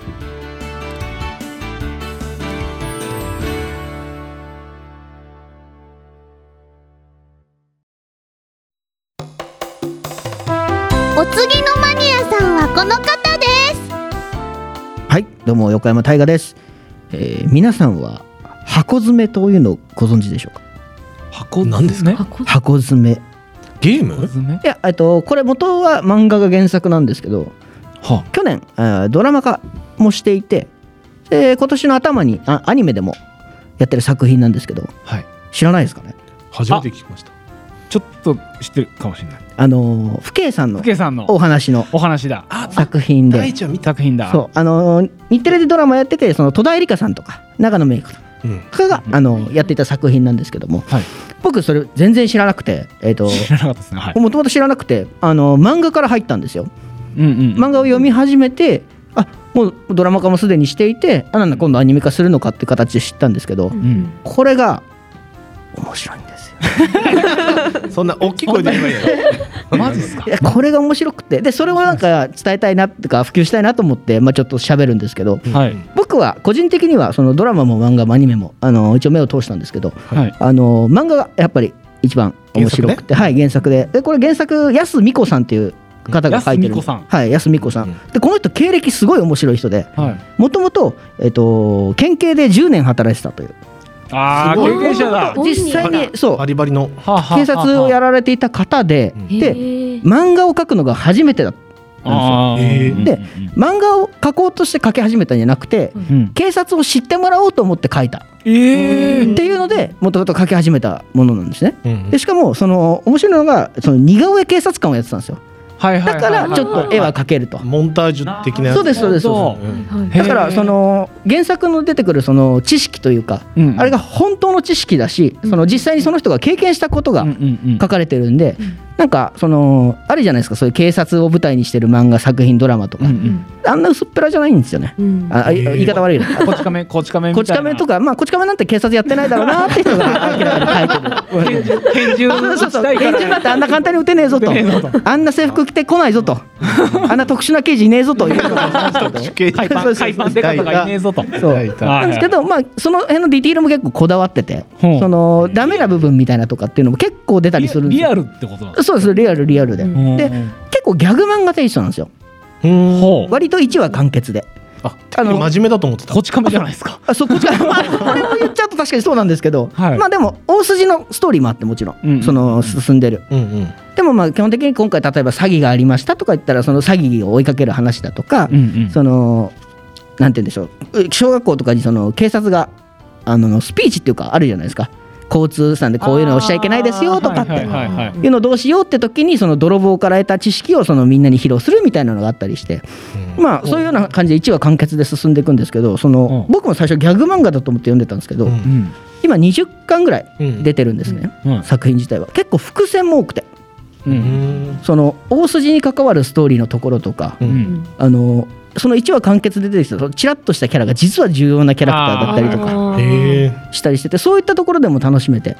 お次のマニアさんはこの方です。はい。どうも横山大河です、えー皆さんは箱詰めというのをご存知でしょうか？箱何ですか？ね箱箱詰め。いゲーム？詰め？やえっとこれ元は漫画が原作なんですけどは去年ドラマ化もしていてで今年の頭にあアニメでもやってる作品なんですけどはい。知らないですかね？初めて聞きました。ちょっと知ってるかもしれない。あのー父兄さんの福家さんのお話のお話だ。作品で。ちゃん見作品だ。そう。あのー日テレでドラマやっててその戸田恵梨香さんとか長野メイクうんとかが、あのやっていた作品なんですけどもはい。僕それ全然知らなくてえっ、と知らなかったですね。はい。もともと知らなくてあの漫画から入ったんですよ。うんうん漫画を読み始めてあもうドラマ化もすでにしていてあなんだ今度アニメ化するのかって形で知ったんですけど、うん。これが面白い <laughs> そんな大きい声で言えばいいの？<laughs> マジですか？いやこれが面白くて。でそれをなんか伝えたいなっていうか普及したいなと思って、まあ、ちょっと喋るんですけどはい。僕は個人的にはそのドラマも漫画もアニメもあの一応目を通したんですけどはい。あの漫画がやっぱり一番面白くて、はい原作で。でこれ原作安美子さんっていう方が書いてる安美子さんはい安美子さん、うんでこの人経歴すごい面白い人ではい。もともとえっと県警で10年働いてたというああすごい。経験者だ。実際にそう。バリバリの警察をやられていた方でうん。で漫画を描くのが初めてだあー。えうん。で漫画を描こうとして描き始めたんじゃなくてうん。警察を知ってもらおうと思って描いた。ええっていうのでもともと描き始めたものなんですね。うん。でしかもその面白いのがその似顔絵警察官をやってたんですよはいはいだからちょっと絵は描けると。モンタージュ的なやつ。そうですそうです。だからその原作の出てくるその知識というかうんあれが本当の知識だしその実際にその人が経験したことがうんうんうん。書かれてるんでなんかそのあるじゃないですかそういう警察を舞台にしてる漫画作品ドラマとか、あんな薄っぺらじゃないんですよね、ああい言い方悪いなこ <laughs> ち亀こち亀こち亀とかまあこち亀なんて警察やってないだろうなって人が明らかに書 <laughs> いてる。拳銃なんてあんな簡単に撃てねえぞと。あんな制服着てこないぞと。<laughs> あんな特殊な刑事いねえぞと。いうのが海パン海パンデカとかいねえぞと。そう。なんですけど、まあ、その辺のディティールも結構こだわってて、そのダメな部分みたいなとかっていうのも結構出たりする。リアルってことなんですそうですリアルリアルで、で結構ギャグ漫画テイストなんですよ割と1話完結でああの真面目だと思ってたこっち亀じゃないですかあそこちらまあこれを言っちゃうと確かにそうなんですけど、はいまあでも大筋のストーリーもあってもちろん、うんうんうんその進んでるうんうんでもまあ基本的に今回例えば詐欺がありましたとか言ったらその詐欺を追いかける話だとか、うんうんそのなんて言うんでしょう小学校とかにその警察があのスピーチっていうかあるじゃないですか交通違反でこういうのをしちゃいけないですよとかって。はいうのをどうしようって時にその泥棒から得た知識をそのみんなに披露するみたいなのがあったりして、まあそういうような感じで1話完結で進んでいくんですけどそのうん僕も最初ギャグ漫画だと思って読んでたんですけど、今20巻ぐらいうん。出てるんですね、うん。作品自体は。結構伏線も多くて。その大筋に関わるストーリーのところとか、あのその1話完結で出てきたそのチラッとしたキャラが実は重要なキャラクターだったりとかしたりしててそういったところでも楽しめて。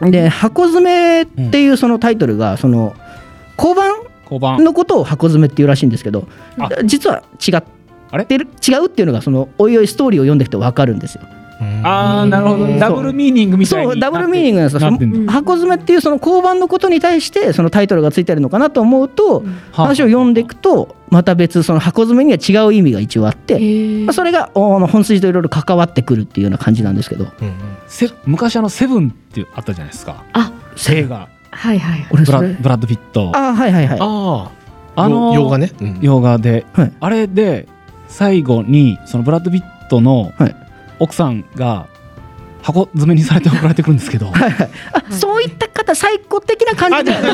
で「箱詰め」っていうそのタイトルがその交番交番。のことを箱詰めっていうらしいんですけどあ。実は違あれってる違うっていうのがそのおいおいストーリーを読んでいくと分かるんですよ。ああなるほど。ダブルミーニングみたいにそうダブルミーニングなんですよ。箱詰めっていうその交番のことに対してそのタイトルがついてるのかなと思うと話を読んでいくとまた別その箱詰めには違う意味が一応あってまあそれがおあの本筋といろいろ関わってくるっていうような感じなんですけど。せ昔あのセブンってあったじゃないですか。あ映画。はいはい。ブラブラッド・ピット。あはいはいはい。あああの洋画ね。うん。洋画で、はい。あれで最後にそのブラッド・ピットのはい奥さんが箱詰めにされて送られてくるんですけど、あそういった方最高的な感じではない。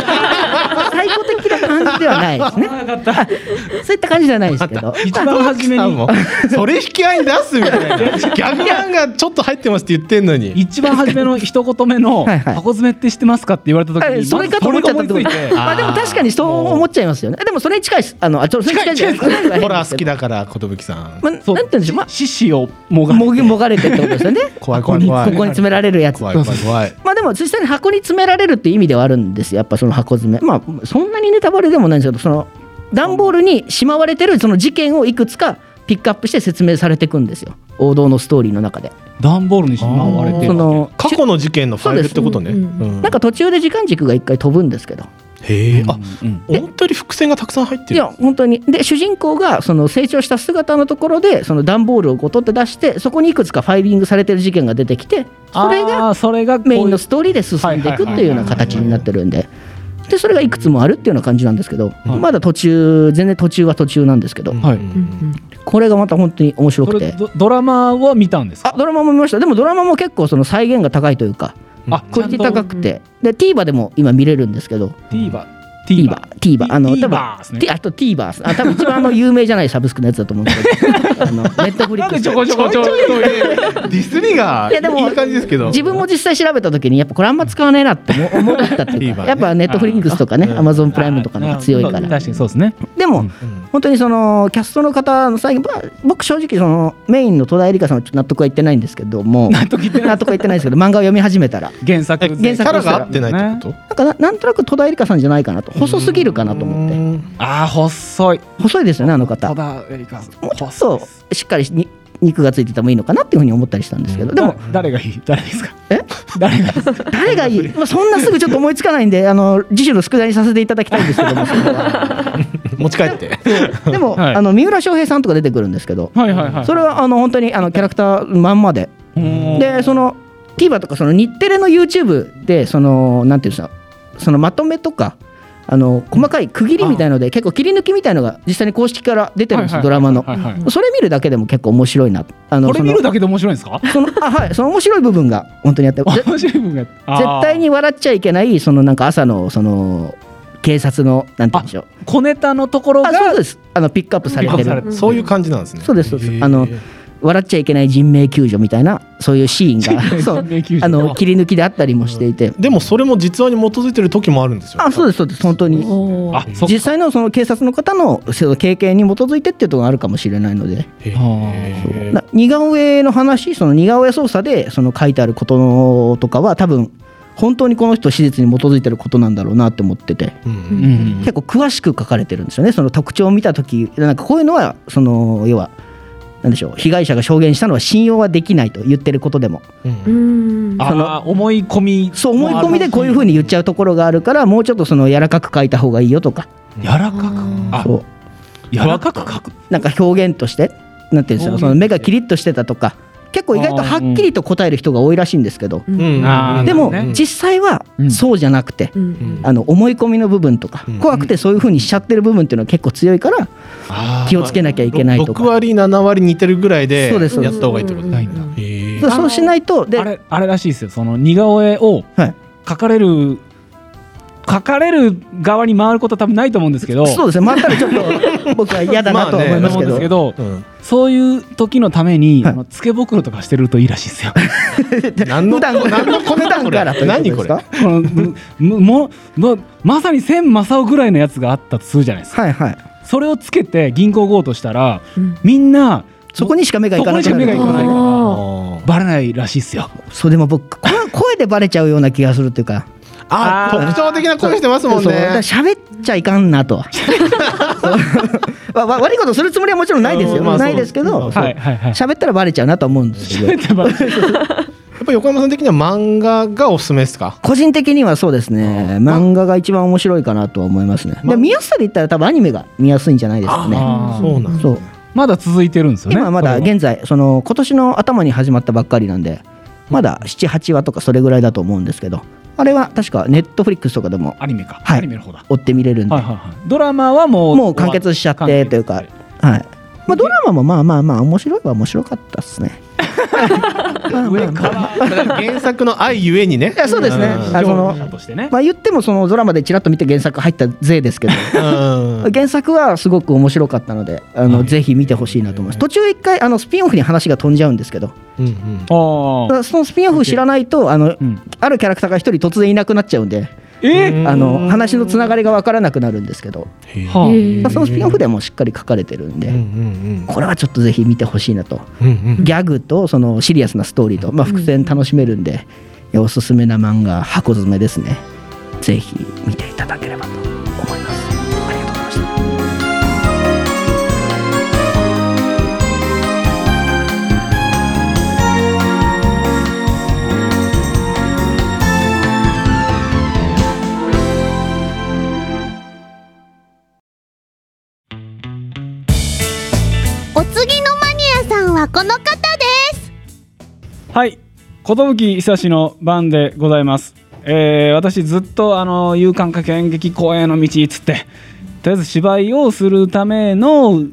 最高的な感じではないですね。そういった感じではないですけど。一番初めにそれ引き合いに出すみたいな。ギャグ漫画ちょっと入ってますって言ってんのに一番初めの一言目の箱詰めって知ってますかって言われた時にはいそれかと思っちゃったって。ことまあでも確かにそう思っちゃいますよね。でもそれに近いですあのあちょっとそれに近い近いホラー好きだから寿さん。まあ、なんてそう言うんでしょう。まあ獅子をもがもがれてってことですよね。怖い怖い怖い。ここに詰められるやつ。怖い怖い怖い。まあでも実際に箱に詰められるっていう意味ではあるんですよ。やっぱその箱詰め。まあそんなにネタバレでもないんですけどその段ボールにしまわれてるその事件をいくつかピックアップして説明されていくんですよ。王道のストーリーの中で。段ボールにしまわれてるその過去の事件のファイルってことね。なんか途中で時間軸が一回飛ぶんですけどへえあうん。本当に伏線がたくさん入ってる。いや本当に。で主人公がその成長した姿のところでその段ボールをこう取って出してそこにいくつかファイリングされてる事件が出てきてそれがそれがメインのストーリーで進んでいくっていうような形になってるんで。でそれがいくつもあるっていうような感じなんですけど、はい。まだ途中全然途中は途中なんですけど、はい。これがまた本当に面白くて。ドドラマは見たんですか？あドラマも見ました。でもドラマも結構その再現が高いというかあクオリティ高くて。で TVer でも今見れるんですけど。TVer TVer TVer あの多分 TVer ですね T- あと TVer あ多分一番あの <laughs> 有名じゃないサブスクのやつだと思うんですけど。あのネットフリックス。ちょこちょこちょこディスりがいやでもいい感じですけど。自分も実際調べた時にやっぱこれあんま使わないなって思思ったっていうか。やっぱネットフリックスとかねアマゾンプライムとかの方が強いから。確かにそうですね。でも本当にそのキャストの方の最後まあ僕正直そのメインの戸田恵梨香さんはちょっと納得はいってないんですけども。納得いってない。納得はいってないですけど漫画を読み始めたら。原作原作が合ってないってこなんかななんとなく戸田恵梨香さんじゃないかなと細すぎるかなと思って。ああ細い。細いですよねあの方。もうちょっとしっかりに肉がついててもいいのかなっていうふうに思ったりしたんですけど。でもだ誰がいい？誰ですか？え？誰が誰がいい、まあ、そんなすぐちょっと思いつかないんであの次週の宿題にさせていただきたいんですけど。もそれは持ち帰って。でも、はい。あの三浦翔平さんとか出てくるんですけど。はいはいはいそれはあの本当にあのキャラクターまんまで。うん。でその TVer とかその日テレの YouTube でそのなんていうんですかそのまとめとかあの細かい区切りみたいので結構切り抜きみたいのが実際に公式から出てるんですよドラマの。それ見るだけでも結構面白いな。あのこれ見るだけで面白いんですか？そのあはいその面白い部分が本当にあってぜ面白い部分が。絶対に笑っちゃいけないそのなんか朝のその警察のなんて言うんでしょう。小ネタのところがあそうです。あのピックアップされてる。そういう感じなんですね。そうですそうです。へー。あの笑っちゃいけない人命救助みたいなそういうシーンがそうあの切り抜きであったりもしていて、でもそれも実話に基づいてる時もあるんですよ。あそうですそうです本当に。実際のその警察の方のその経験に基づいてっていうところがあるかもしれないので。似顔絵の話その似顔絵操作でその書いてあることとかは多分本当にこの人史実に基づいてることなんだろうなって思ってて。うん。うん。結構詳しく書かれてるんですよね。その特徴を見た時なんかこういうのはその要はなんでしょう被害者が証言したのは信用はできないと言ってることでも。うん。うんあー思い込みそう思い込みでこういうふうに言っちゃうところがあるからもうちょっとその柔らかく書いた方がいいよとか。柔らかく？あそう。柔らかく書く。なんか表現としてなんていうんですかその目がキリッとしてたとか結構意外とはっきりと答える人が多いらしいんですけど。でも実際はうん。そうじゃなくてうん。あの思い込みの部分とかうん。怖くてそういうふうにしちゃってる部分っていうのは結構強いから気をつけなきゃいけないとか。6割7割似てるぐらいでそうですそうです。やった方がいいってことないん。だそうしないとであれあれらしいですよ。その似顔絵をはい。描かれる描かれる側に回ることは多分ないと思うんですけど。そうですね。回ったらちょっと僕は嫌だなとは思いますけど。思うんですけど。うん。そういう時のために、はいあのつけ袋とかしてるといいらしいですよ。<laughs> 何の普段何のコメントこれ普段か？ら何これことですか？このむももまさに千正雄ぐらいのやつがあったとするじゃないですか。はいはい。それをつけて銀行強盗したら、うん。みんなそこにしか目がいかないかないるからバレないらしいですよ。そうでも僕声声でバレちゃうような気がするっていうかあ特徴的な声してますもんね。喋っちゃいかんなと。<laughs> 悪いことするつもりはもちろんないですよ、うんまあないですけどそう。はいはいったらバレちゃうなと思うんですけどやっぱ横山さん的には漫画がおすすめですか？個人的にはそうですね。漫画が一番面白いかなとは思いますね。で見やすさで言ったら多分アニメが見やすいんじゃないですかね。そうなんですそう。まだ続いてるんですよね。今まだ現在その今年の頭に始まったばっかりなんでまだ78話とかそれぐらいだと思うんですけどあれは確かネットフリックスとかでもアニメか、はいアニメの方だ。追って見れるんで、はいはいはい。ドラマはもうもう完結しちゃってというかはいまあ、ドラマもまあまあまあ面白いは面白かったっすね。まあまあまあだから原作の愛ゆえにね。いやそうですね。うん。あその視聴者としてね。まあ言ってもそのドラマでちらっと見て原作入った勢ですけど。うん。原作はすごく面白かったのであの、ぜひ見てほしいなと思います。途中一回あのスピンオフに話が飛んじゃうんですけど。うんうん。そのスピンオフ知らないとあの、うん。あるキャラクターが一人突然いなくなっちゃうんであの話のつながりが分からなくなるんですけど、そのスピンオフでもしっかり書かれてるんで、これはちょっとぜひ見てほしいなと。ギャグとそのシリアスなストーリーと、まあ、伏線楽しめるんで、おすすめな漫画箱詰めですね。ぜひ見ていただければとはこの方です。はい寿久志の番でございます、えー私ずっとあの有観客演劇公演の道つってとりあえず芝居をするための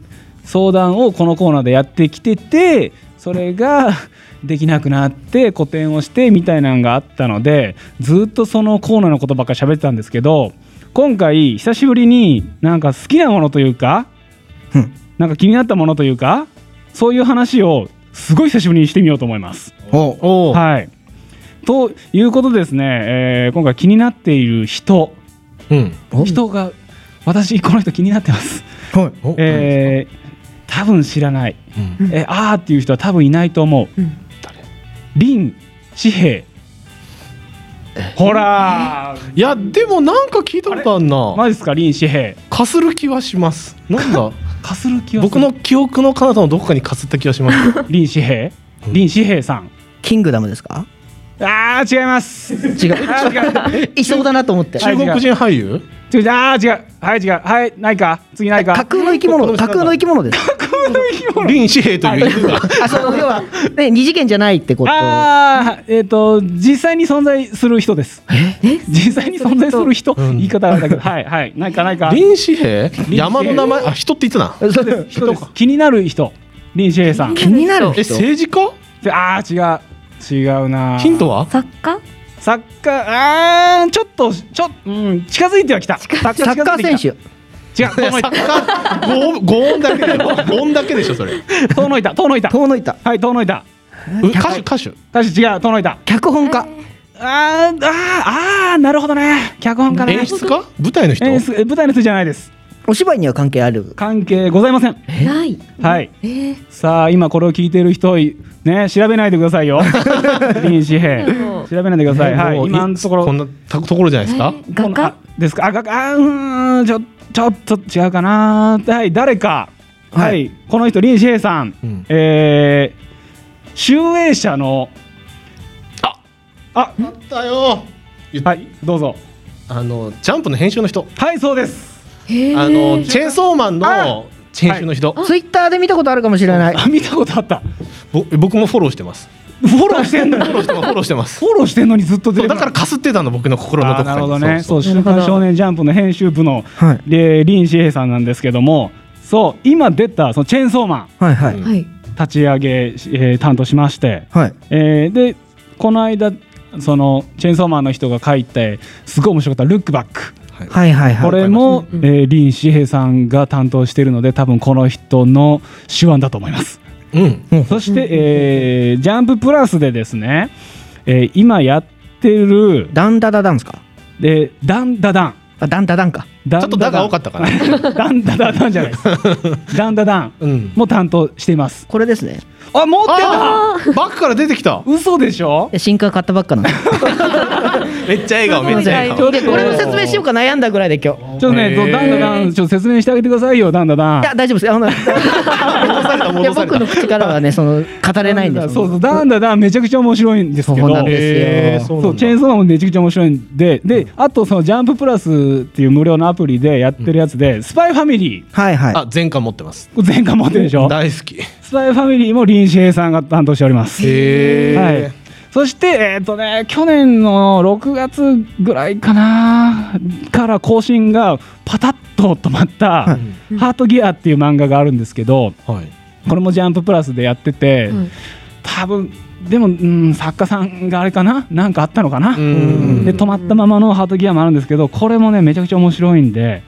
相談をこのコーナーでやってきててそれができなくなって個展をしてみたいなのがあったのでずっとそのコーナーのことばっかり喋ってたんですけど今回久しぶりになんか好きなものというかうん。なんか気になったものというかそういう話をすごい久しぶりにしてみようと思います。お。おはい。ということでですね、えー今回気になっている人、うん。お。人が私この人気になってます。はい。お。えー多分知らない、うん。えーあーっていう人は多分いないと思う。うん。林紙幣。ほらー、いやでもなんか聞いたことあるな。マジですか？林紙幣。かする気はします。なんだ？かする気がする僕の記憶の彼方のどこかにかすった気がします林紙幣。林紙幣さん。キングダムですか？あー違います。違う違う。<laughs> いそうだなと思ってはい中国人俳優？違うあー違う。はい違う。はいないか。次ないか。架空の生き物架空の生き物です。林紙幣という犬が。あその要は、ね、二次元じゃないってこと。ああえっ、と実際に存在する人です。実際に存在する人、うん。言い方はあれだけど。はいはい。ないかないか。林紙幣山の名前？あ人って言ってた。そうです。人です。気になる人。林志平さん。気になるえ人政治家？ああ違う。違うなヒントは？作家？サッカーあーちょっとちょ、うん、近づいてはきた。サッカー選手。違違う遠のいた。ご音ご音だけだよ音だけでしょそれ。う <laughs> 遠のいた遠のいた。遠のいた。はい遠のいた。歌手歌手。確か違う遠のいた。脚本家。あーあーあーなるほどね。脚本家ね。演出家？舞台の人？演出え舞台の人じゃないですお芝居には関係ある？関係ございません。ない。はい。えー。さあ今これを聞いてる人いね調べないでくださいよ。林志平調べないでください、はいもう今のところ。こんなとところじゃないですか？画家？あですか？あ画家。あうーんちょちょっと違うかな。はい誰か。ははいい、この人林志平さん、うん。えー、集英社の。ああ。あったよ。はいどうぞ。あのジャンプの編集の人。はいそうですあのチェーンソーマンの編集の人。ツイッターで見たことあるかもしれない。あ見たことあった。ぼ僕もフォローしてます。フォローしてんのに？フォローしてますフォローしてます。フォローしてんのにずっと出だからかすってたの僕の心のあーどこかになるほどね。そうそう週刊少年ジャンプの編集部のはい。で林志平さんなんですけどもそう今出たそのチェーンソーマン。はい。はい。立ち上げ、えー担当しまして、はい。えーでこの間そのチェーンソーマンの人が書いてすごい面白かった「ルックバック」はい。はいはいこれも、うえー林志平さんが担当しているので多分この人の手腕だと思います。うん。そして、えージャンププラスでですね、えー今やってるダンダダダンですか？でダンダダン。あダンダダンかちょっとだが多かったかな <laughs> ダンダダダンじゃないです。ダンダダン。うん。も担当しています。これですね。あ持ってあー。バックから出てきた。た嘘でしょ？新刊買ったばっかなめっちゃ笑顔めっちゃ笑顔。これの説明しようか悩んだぐらいで今日。ちょっとね、へー。そうダンダダン、ちょっと説明してあげてくださいよ、ダンダダン。いや大丈夫です。あの僕の口からはねその語れないんですそうそう、ダンダダンめちゃくちゃ面白いんですけど。そうなんですよ。へーそうそうチェーンソーマンもめちゃくちゃ面白いんで、で、あとそのジャンププラスっていう無料のアプリでやってるやつで、スパイファミリー、はいはい。あ全巻持ってます。これ前回持ってるでしょ？大好き。スパイファミリーも林志平さんが担当しております。へはい。そして、えっ、とね、去年の6月ぐらいかな、から更新がパタッと止まった、はハートギアっていう漫画があるんですけど、はい。これもジャンププラスでやってて、うん。多分でも、うん、作家さんがあれかな？なんかあったのかな、うん。で止まったままのハートギアもあるんですけどこれもねめちゃくちゃ面白いんで、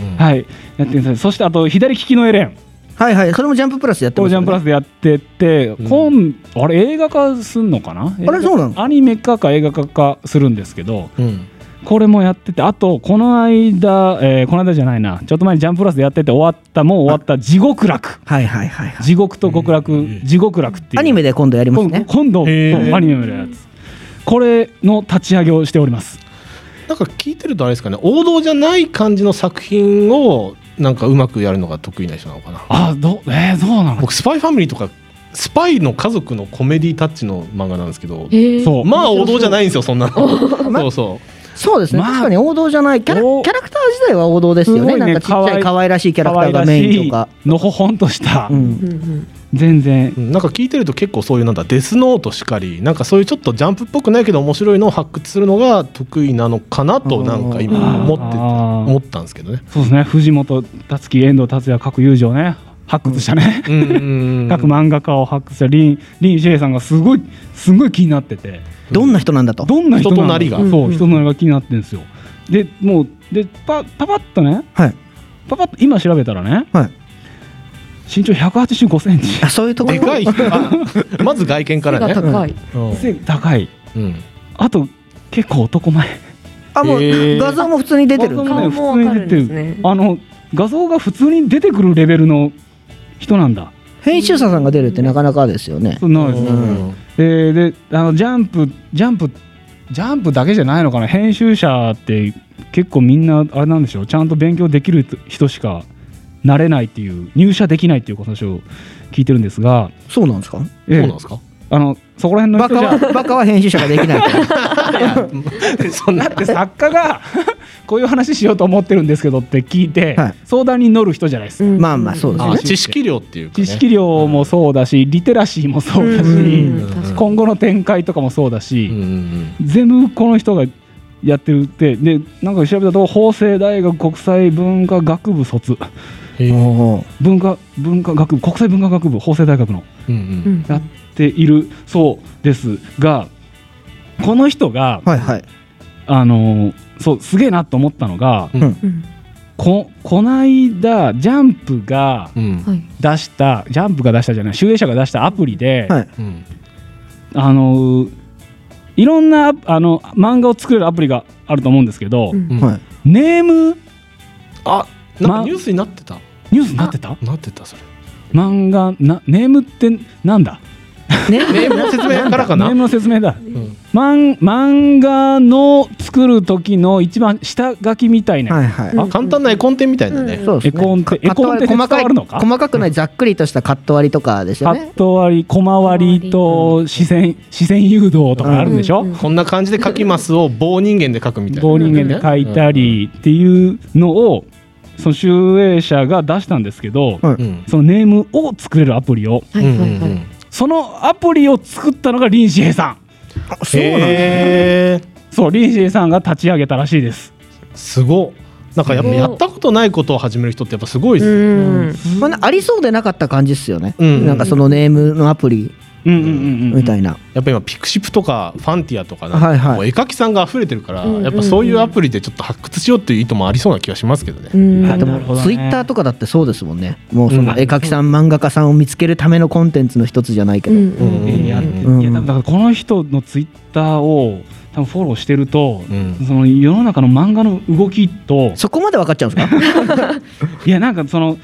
うんうん。はい。やってください。そしてあと左利きのエレン。はいはい。それもジャンププラスやってこれジャンププラススでやってて、ん。今あれ映画化すんのかな？あれそうなの？アニメ化か映画化かするんですけどうんこれもやっててあとこの間、えーこの間じゃないな。ちょっと前にジャンププラスでやってて終わったもう終わった地獄楽。はいはいはいはい。地獄と極楽地獄楽っていう。アニメで今度やります今ね今度アニメのやつ。これの立ち上げをしております。なんか聞いてるとあれですかね。王道じゃない感じの作品をなんかうまくやるのが得意な人なのかな。あどえー、そうなの？僕スパイファミリーとかスパイの家族のコメディタッチの漫画なんですけど。そう。まあ王道じゃないんですよそんなの。<laughs> そうそそうですね、まあ確かに王道じゃない。キャラキおャラクター自体は王道ですよね。ね。なんかちっちゃい可愛可愛らしいキャラクターがメインとか、のほほんとした、うん、全然。ううん。なんか聞いてると結構そういうなんだデスノートしかり。なんかそういうちょっとジャンプっぽくないけど面白いのを発掘するのが得意なのかなとなんか今思って思ったんですけどね。そうですね。藤本達樹遠藤達也各友情ね。発掘したね、うん。各漫画家を発掘した林林志平さんがすごいすごい気になっててどんな人なんだと。どんな人となりが。そう人となりが気になってるんですよ。でもうでパパパッとね。はい。パパッと今調べたらね。はい。身長185センチ。あそういうとこ？ろでかい。<laughs> まず外見から背ねが高い。うん。背高い。うん。あと結構男前。あもう、画像も普通に出てる。画像もね顔もわかるんですね。あの画像が普通に出てくるレベルの人なんだ。編集者さんが出るってなかなかですよね。そうなんですね。うんえーであのジャンプジャンプジャンプだけじゃないのかな？編集者って結構みんなあれなんでしょう？ちゃんと勉強できる人しかなれないっていう入社できないっていう話を聞いてるんですが、そうなんですか？ええ。そうなんですか？あのそこら辺のバカ人じゃはバカは編集者ができない <laughs> そんなだって作家がこういう話しようと思ってるんですけどって聞いて、はい。相談に乗る人じゃないですか、まあまあそうですよねあ知識量っていうかね。知識量もそうだしリテラシーもそうだし、今後の展開とかもそうだし、全部この人がやってるってでなんか調べたと法政大学国際文化学部卒。文化文化学部国際文化学部法政大学の。うんううんん。やっているそうですがこの人が、はいはい。あのそうすげえなと思ったのがうん。うんここないだジャンプが出したジャンプが出したじゃない集英社が出したアプリで、はい。うんあのいろんなあの漫画を作れるアプリがあると思うんですけど、うん。うん。はい。ネームあなんまかニュースになってた。ニュースになってた？なってたそれ。漫画なネームってなんだ？ね。ネームの説明からかな？ネームの説明だ。うん。漫漫画の作る時の一番下書きみたいな、はいはい。うん。あ簡単な絵コンテみたいなね。そうですね。絵コンテ絵コンテ細かい細かくないざっくりとしたカット割りとかですカよね。ット割りコマ割りと視線視線誘導とかあるんでしょ、うんうんこんな感じで書きますを棒人間で書くみたいな。棒人間で書いたりっていうのをその集英社が出したんですけど、はいうん。そのネームを作れるアプリをはいはいはいそのアプリを作ったのが林志平さん。あそうなんだへえそう林志平さんが立ち上げたらしいです。すごっ。なんかやっぱやったことないことを始める人ってやっぱすごいですうねん。まあねありそうでなかった感じっすよね、うん。なんかそのネームのアプリみたいな、やっぱ今ピクシブとかファンティアとかなんはいはい。もう絵描きさんが溢れてるから、うんうんうん。やっぱそういうアプリでちょっと発掘しようっていう意図もありそうな気がしますけどね。うん。あでもなるほどねツイッターとかだってそうですもんね。もうそのうん。絵描きさん漫画家さんを見つけるためのコンテンツの一つじゃないけど、うんうんうん。いやだからこの人のツイッターを多分フォローしてると、うん。その世の中の漫画の動きとそこまで分かっちゃうんですか？<laughs> いやなんかその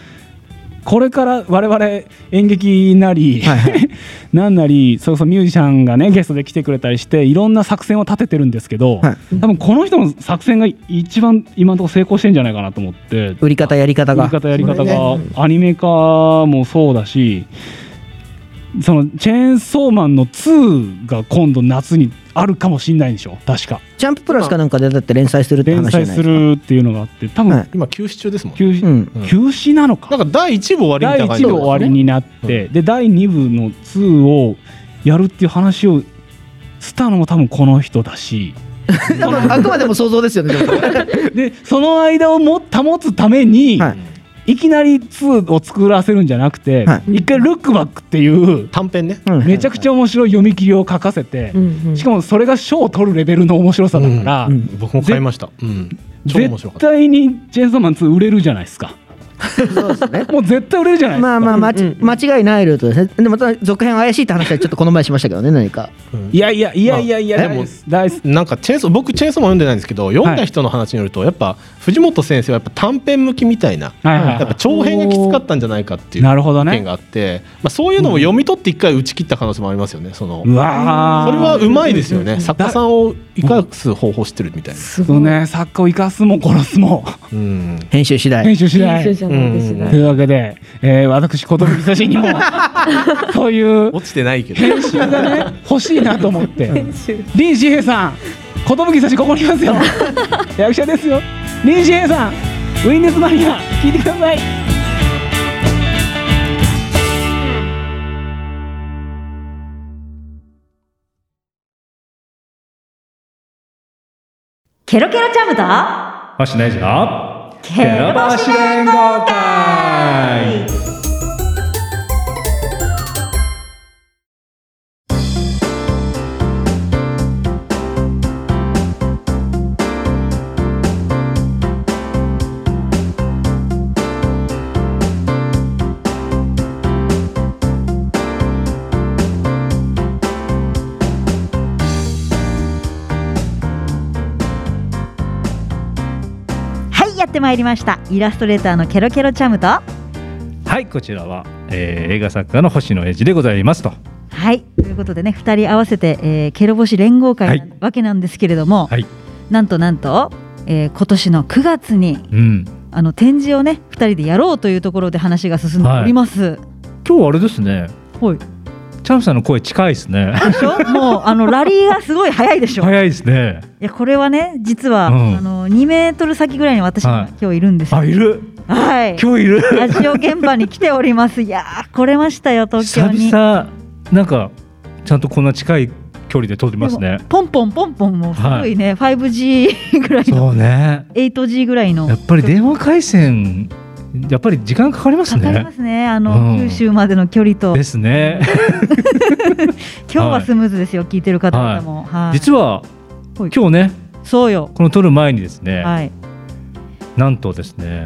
これから我々演劇なり、はいはい。<laughs> なんなりそうそうミュージシャンがねゲストで来てくれたりしていろんな作戦を立ててるんですけど、はい。多分この人の作戦が一番今のところ成功してんじゃないかなと思って。売り方やり方が。やり方やり方がアニメ化もそうだしそのチェーンソーマンの2が今度夏にあるかもしれないんでしょ。確か。ジャンププラスかなんかでだって連載するって連載す話じゃないですか。るっていうのがあって多分、はい。今休止中ですもんね。休止うん。うん休止なのか。なんか第1部終わりみたい第な感じ1部終わりになって、で第2部の2をやるっていう話をしたのも多分この人だし。まああくまでも想像ですよね <laughs> でもでその間をも保つために、はいい、きなり2を作らせるんじゃなくて、は一回ルックバックっていう短編ね。うん。めちゃくちゃ面白い読み切りを書かせて、しかもそれが賞を取るレベルの面白さだから、うん僕も買いました。うん。超面白か絶った。対にチェーンソーマン2売れるじゃないですか。そうですね。<laughs> もう絶対売れるじゃないですか、まあまあ、間違いないルートですね。でもまた続編怪しいって話はちょっとこの前しましたけどね <laughs> 何か。うんいやいやいやいやいや、まあでもなんかチェーンソー僕チェーンソーマン読んでないんですけど読んだ人の話によるとやっぱ藤本先生はやっぱ短編向きみたいなはいはいはい。やっぱ長編がきつかったんじゃないかっていうなるほどね。意見があって、まあ、そういうのも読み取って一回打ち切った可能性もありますよねその。うわー。それはうまいですよね。作家さんを生かす方法知ってるみたいな、そうね。作家を生かすも殺すも。うん、編集次第編集しない。編集じゃないですねというわけで、えー、私寿久しにも <laughs> そういう落ちてないけど。編集がね欲しいなと思って。林志平さん寿久しここにいますよ役者ですよ林志平さんウィンデスマニア聞いてくださいケロケロチャムと星野エイジのケロバシ連合会ってまいりました。イラストレーターのケロケロチャムと。はいこちらは、えー映画作家の星野エイジでございますと。はいということでね2人合わせて、えーケロ星連合会なはい。わけなんですけれども、はい。なんとなんと、えー今年の9月にうん。あの展示をね2人でやろうというところで話が進んでおります。今日あれですね。はい、チャンさんの声近いですねでしょ？もうあのラリーがすごい早いでしょ？い早いですねやこれはね実は、うんあの2メートル先ぐらいに私がはい今日いるんですよ。あいる？はい。今日いる？ラジオ現場に来ております。いやー来れましたよ東京に。久々なんかちゃんとこんな近い距離で撮ってますねポンポンポンポンもすごいね、5G ぐらいのそうね 8G ぐらいのやっぱり電話回線やっぱり時間かかりますかかりねますね。あの、うん。九州までの距離と。ですね。<laughs> 今日はスムーズですよ、聞いてる方々も、はい。実ははい。今日ねそうよ。この撮る前にですね、はい。なんとですね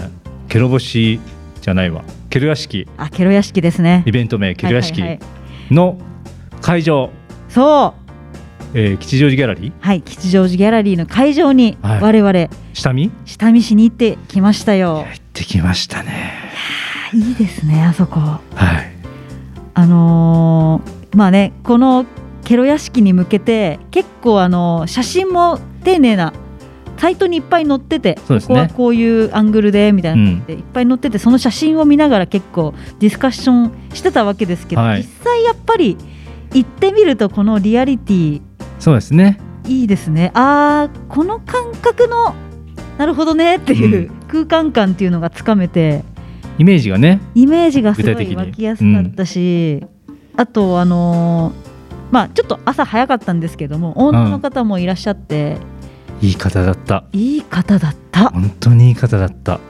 ケロ星じゃないわ。ケロ屋敷。あケロ屋敷ですね。イベント名ケロ屋敷はい。はいの会場、そう。えー吉祥寺ギャラリー？はい吉祥寺ギャラリーの会場にはい。我々下見？下見しに行ってきましたよ、行ってきましたね。あいいですねあそこ。はい。あのーまあねこのケロ屋敷に向けて結構あの写真も丁寧なサイトにいっぱい載ってて、ね。ここはこういうアングルでみたいな。ので、いっぱい載っててその写真を見ながら結構ディスカッションしてたわけですけど、はい。実際やっぱり行ってみるとこのリアリティそうですね。いいですね。あーこの感覚のなるほどねっていう空間感っていうのがつかめて、イメージがねイメージがすごい湧きやすかったし、あとあのーまあちょっと朝早かったんですけどもオーナーの方もいらっしゃって、いい方だった。いい方だった。本当にいい方だった。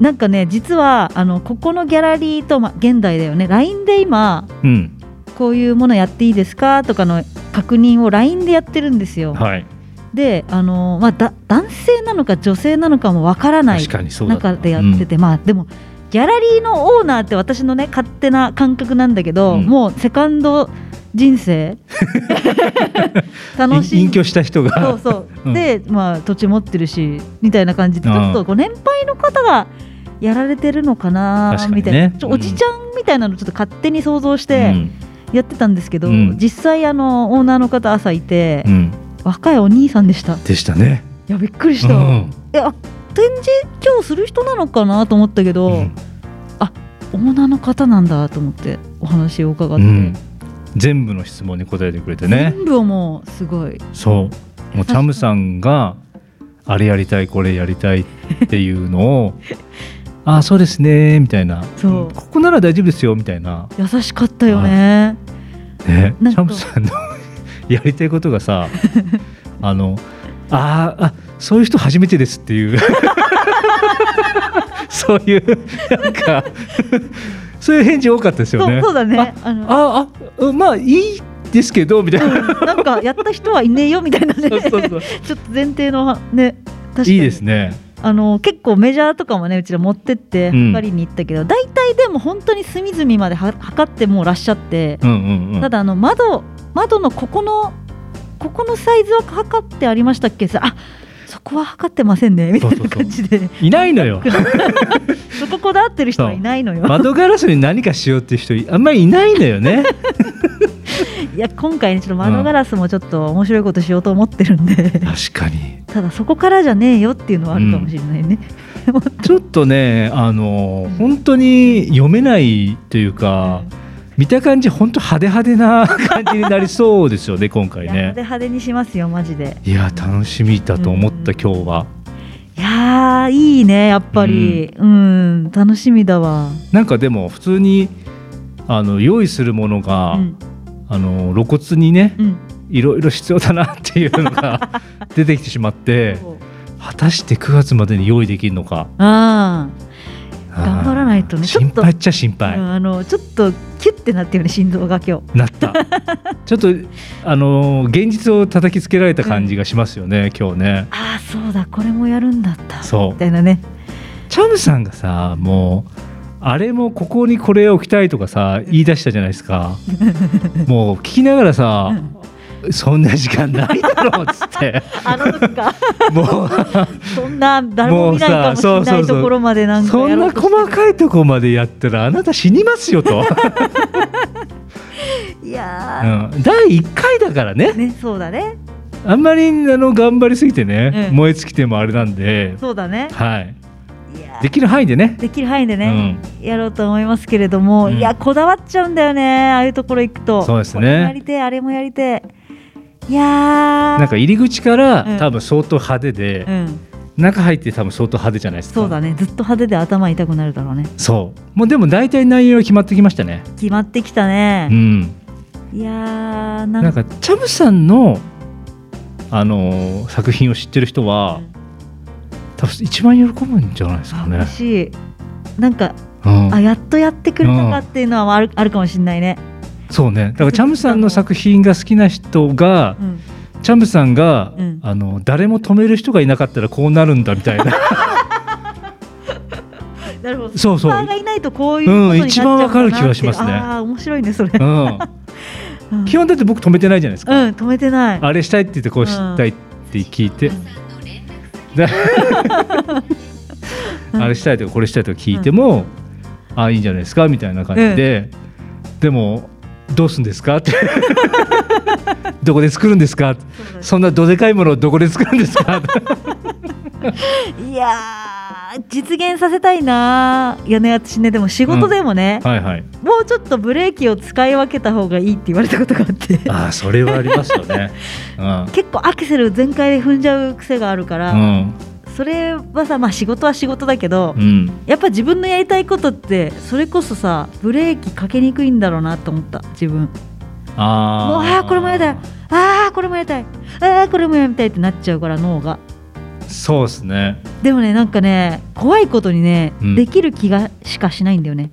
なんかね実はあのここのギャラリーと、まあ、現代だよね。LINE で今うん。こういうものやっていいですか？とかの確認を LINE でやってるんですよ。はいであのー、まあ、だ男性なのか女性なのかもわからない中でやってて、まあでもギャラリーのオーナーって私のね勝手な感覚なんだけど、うん。もうセカンド人生 <laughs> 楽しい。い隠居した人が。そうそう、うん。で、まあ、土地持ってるしみたいな感じでちょっとこう年配の方がやられてるのかなみたいな。ちょうんおじちゃんみたいなのちょっと勝手に想像しうてん。やってたんですけど、うん。実際あのオーナーの方朝いて、うん若いお兄さんでした。いでしたね。やびっくりした、うん。えあ展示今日する人なのかなと思ったけど、うん。オーナーの方なんだと思ってお話を伺って、うん。全部の質問に答えてくれてね。全部をもうすごい。そう。もうチャムさんがあれやりたいこれやりたいっていうのを <laughs> ああそうですねみたいな。そう。ここなら大丈夫ですよみたいな。優しかったよね。ね。チャムさんのやりたいことがさ <laughs> あのあーあそういう人初めてですっていう <laughs> そういうなんかそういう返事多かったですよね。そうそうだね。あのああうんまあいいですけどみたいな。うんなんかやった人はいねえよみたいなねそうそうそう <laughs> ちょっと前提のね確かにいいですね。あの結構メジャーとかもねうちら持ってってうん測りに行ったけど、大体でも本当に隅々までは測ってもうらっしゃって、うんうんうん。ただあの窓窓のここのここのサイズは測ってありましたっけ？さあそこは測ってませんねみたいな感じでいないのよ。<laughs> そここだわってる人はいないのよ窓ガラスに何かしようっていう人あんまりいないのよね。<laughs> <laughs> いや今回ねちょっと窓ガラスもちょっと面白いことしようと思ってるんで、確かに。ただそこからじゃねえよっていうのはあるかもしれないね、ちょっとねあの本当に読めないというか。見た感じ本当派手派手な感じになりそうですよね <laughs> 今回いや派手ね。派手にしますよマジでいや楽しみだと思った、うん今日は。いやーいいねやっぱりうん、楽しみだわなんかでも普通にあの用意するものが、うんあの露骨にねうん。いろいろ必要だなっていうのが <laughs> 出てきてしまって果たして9月までに用意できるのか。ああ。頑張らないとね。心配っちゃ心配、うんあのちょっとキュッてなってるね心臓が今日。なった。<laughs> ちょっとあの現実を叩きつけられた感じがしますよね、今日ね。ああそうだ。これもやるんだった。そう。みたいなね。チャムさんがさもうあれもここにこれ置きたいとかさ言い出したじゃないですか。<laughs> もう聞きながらさ、そんな時間ないだろうっつって。<laughs> あの時か。<laughs> もうそんな誰も見ないかもしれないところまでなんかそんな細かいとこまでやったらあなた死にますよと、いやうん、第1回だからね。ーねそうだね。あんまりあの頑張りすぎてね、うん。燃え尽きてもあれなんで、そうだね。はい、できる範囲でね。できる範囲でね、やろうと思いますけれども、うん。いやこだわっちゃうんだよねああいうところ行くと。そうですね。やりてえあれもやりてえ。いやー。なんか入り口から、うん。多分相当派手で、うん。中入って多分相当派手じゃないですか。そうだね。ずっと派手で頭痛くなるだろうね。そう。もうでも大体内容決まってきましたね。決まってきたうね、ん。いやーなんなんかチャムさんのあのー作品を知ってる人は、うん多分一番喜ぶんじゃないですかね。嬉。しい。なんかうん。あやっとやってくれたかっていうのはある,、あるかもしれないね、そうね。だからチャムさんの作品が好きな人が、うん、チャムさんが、うん。あの誰も止める人がいなかったらこうなるんだみたいな。<laughs> なるほど。そうそう。がいないとこういううう。ん一番わかる気がしますね。ああ面白いねそれ。うん。<laughs> うん。基本だって僕止めてないじゃないですか、うん止めてない。あれしたいって言ってこうしたいって聞いて、で <laughs> あれしたいとかこれしたいとか聞いても、あいいんじゃないですかみたいな感じで、でもどうすんですか？って。<laughs> どこで作るんですか？そんなどでかいものをどこで作るんですか？<laughs> いやー実現させたいな。いやね私ねでも仕事でもね、はいはい。もうちょっとブレーキを使い分けた方がいいって言われたことがあって。ああそれはありますよね。<laughs> うん。結構アクセル全開で踏んじゃう癖があるから、うん。それはさまあ仕事は仕事だけど、うん。やっぱ自分のやりたいことってそれこそさブレーキかけにくいんだろうなと思った自分。あもうああこれもやりたい。ああこれもやりたい。ああこれもやりたいってなっちゃうから脳がそうですね。でもねなんかね怖いことにね、うん。できる気がしかしないんだよね。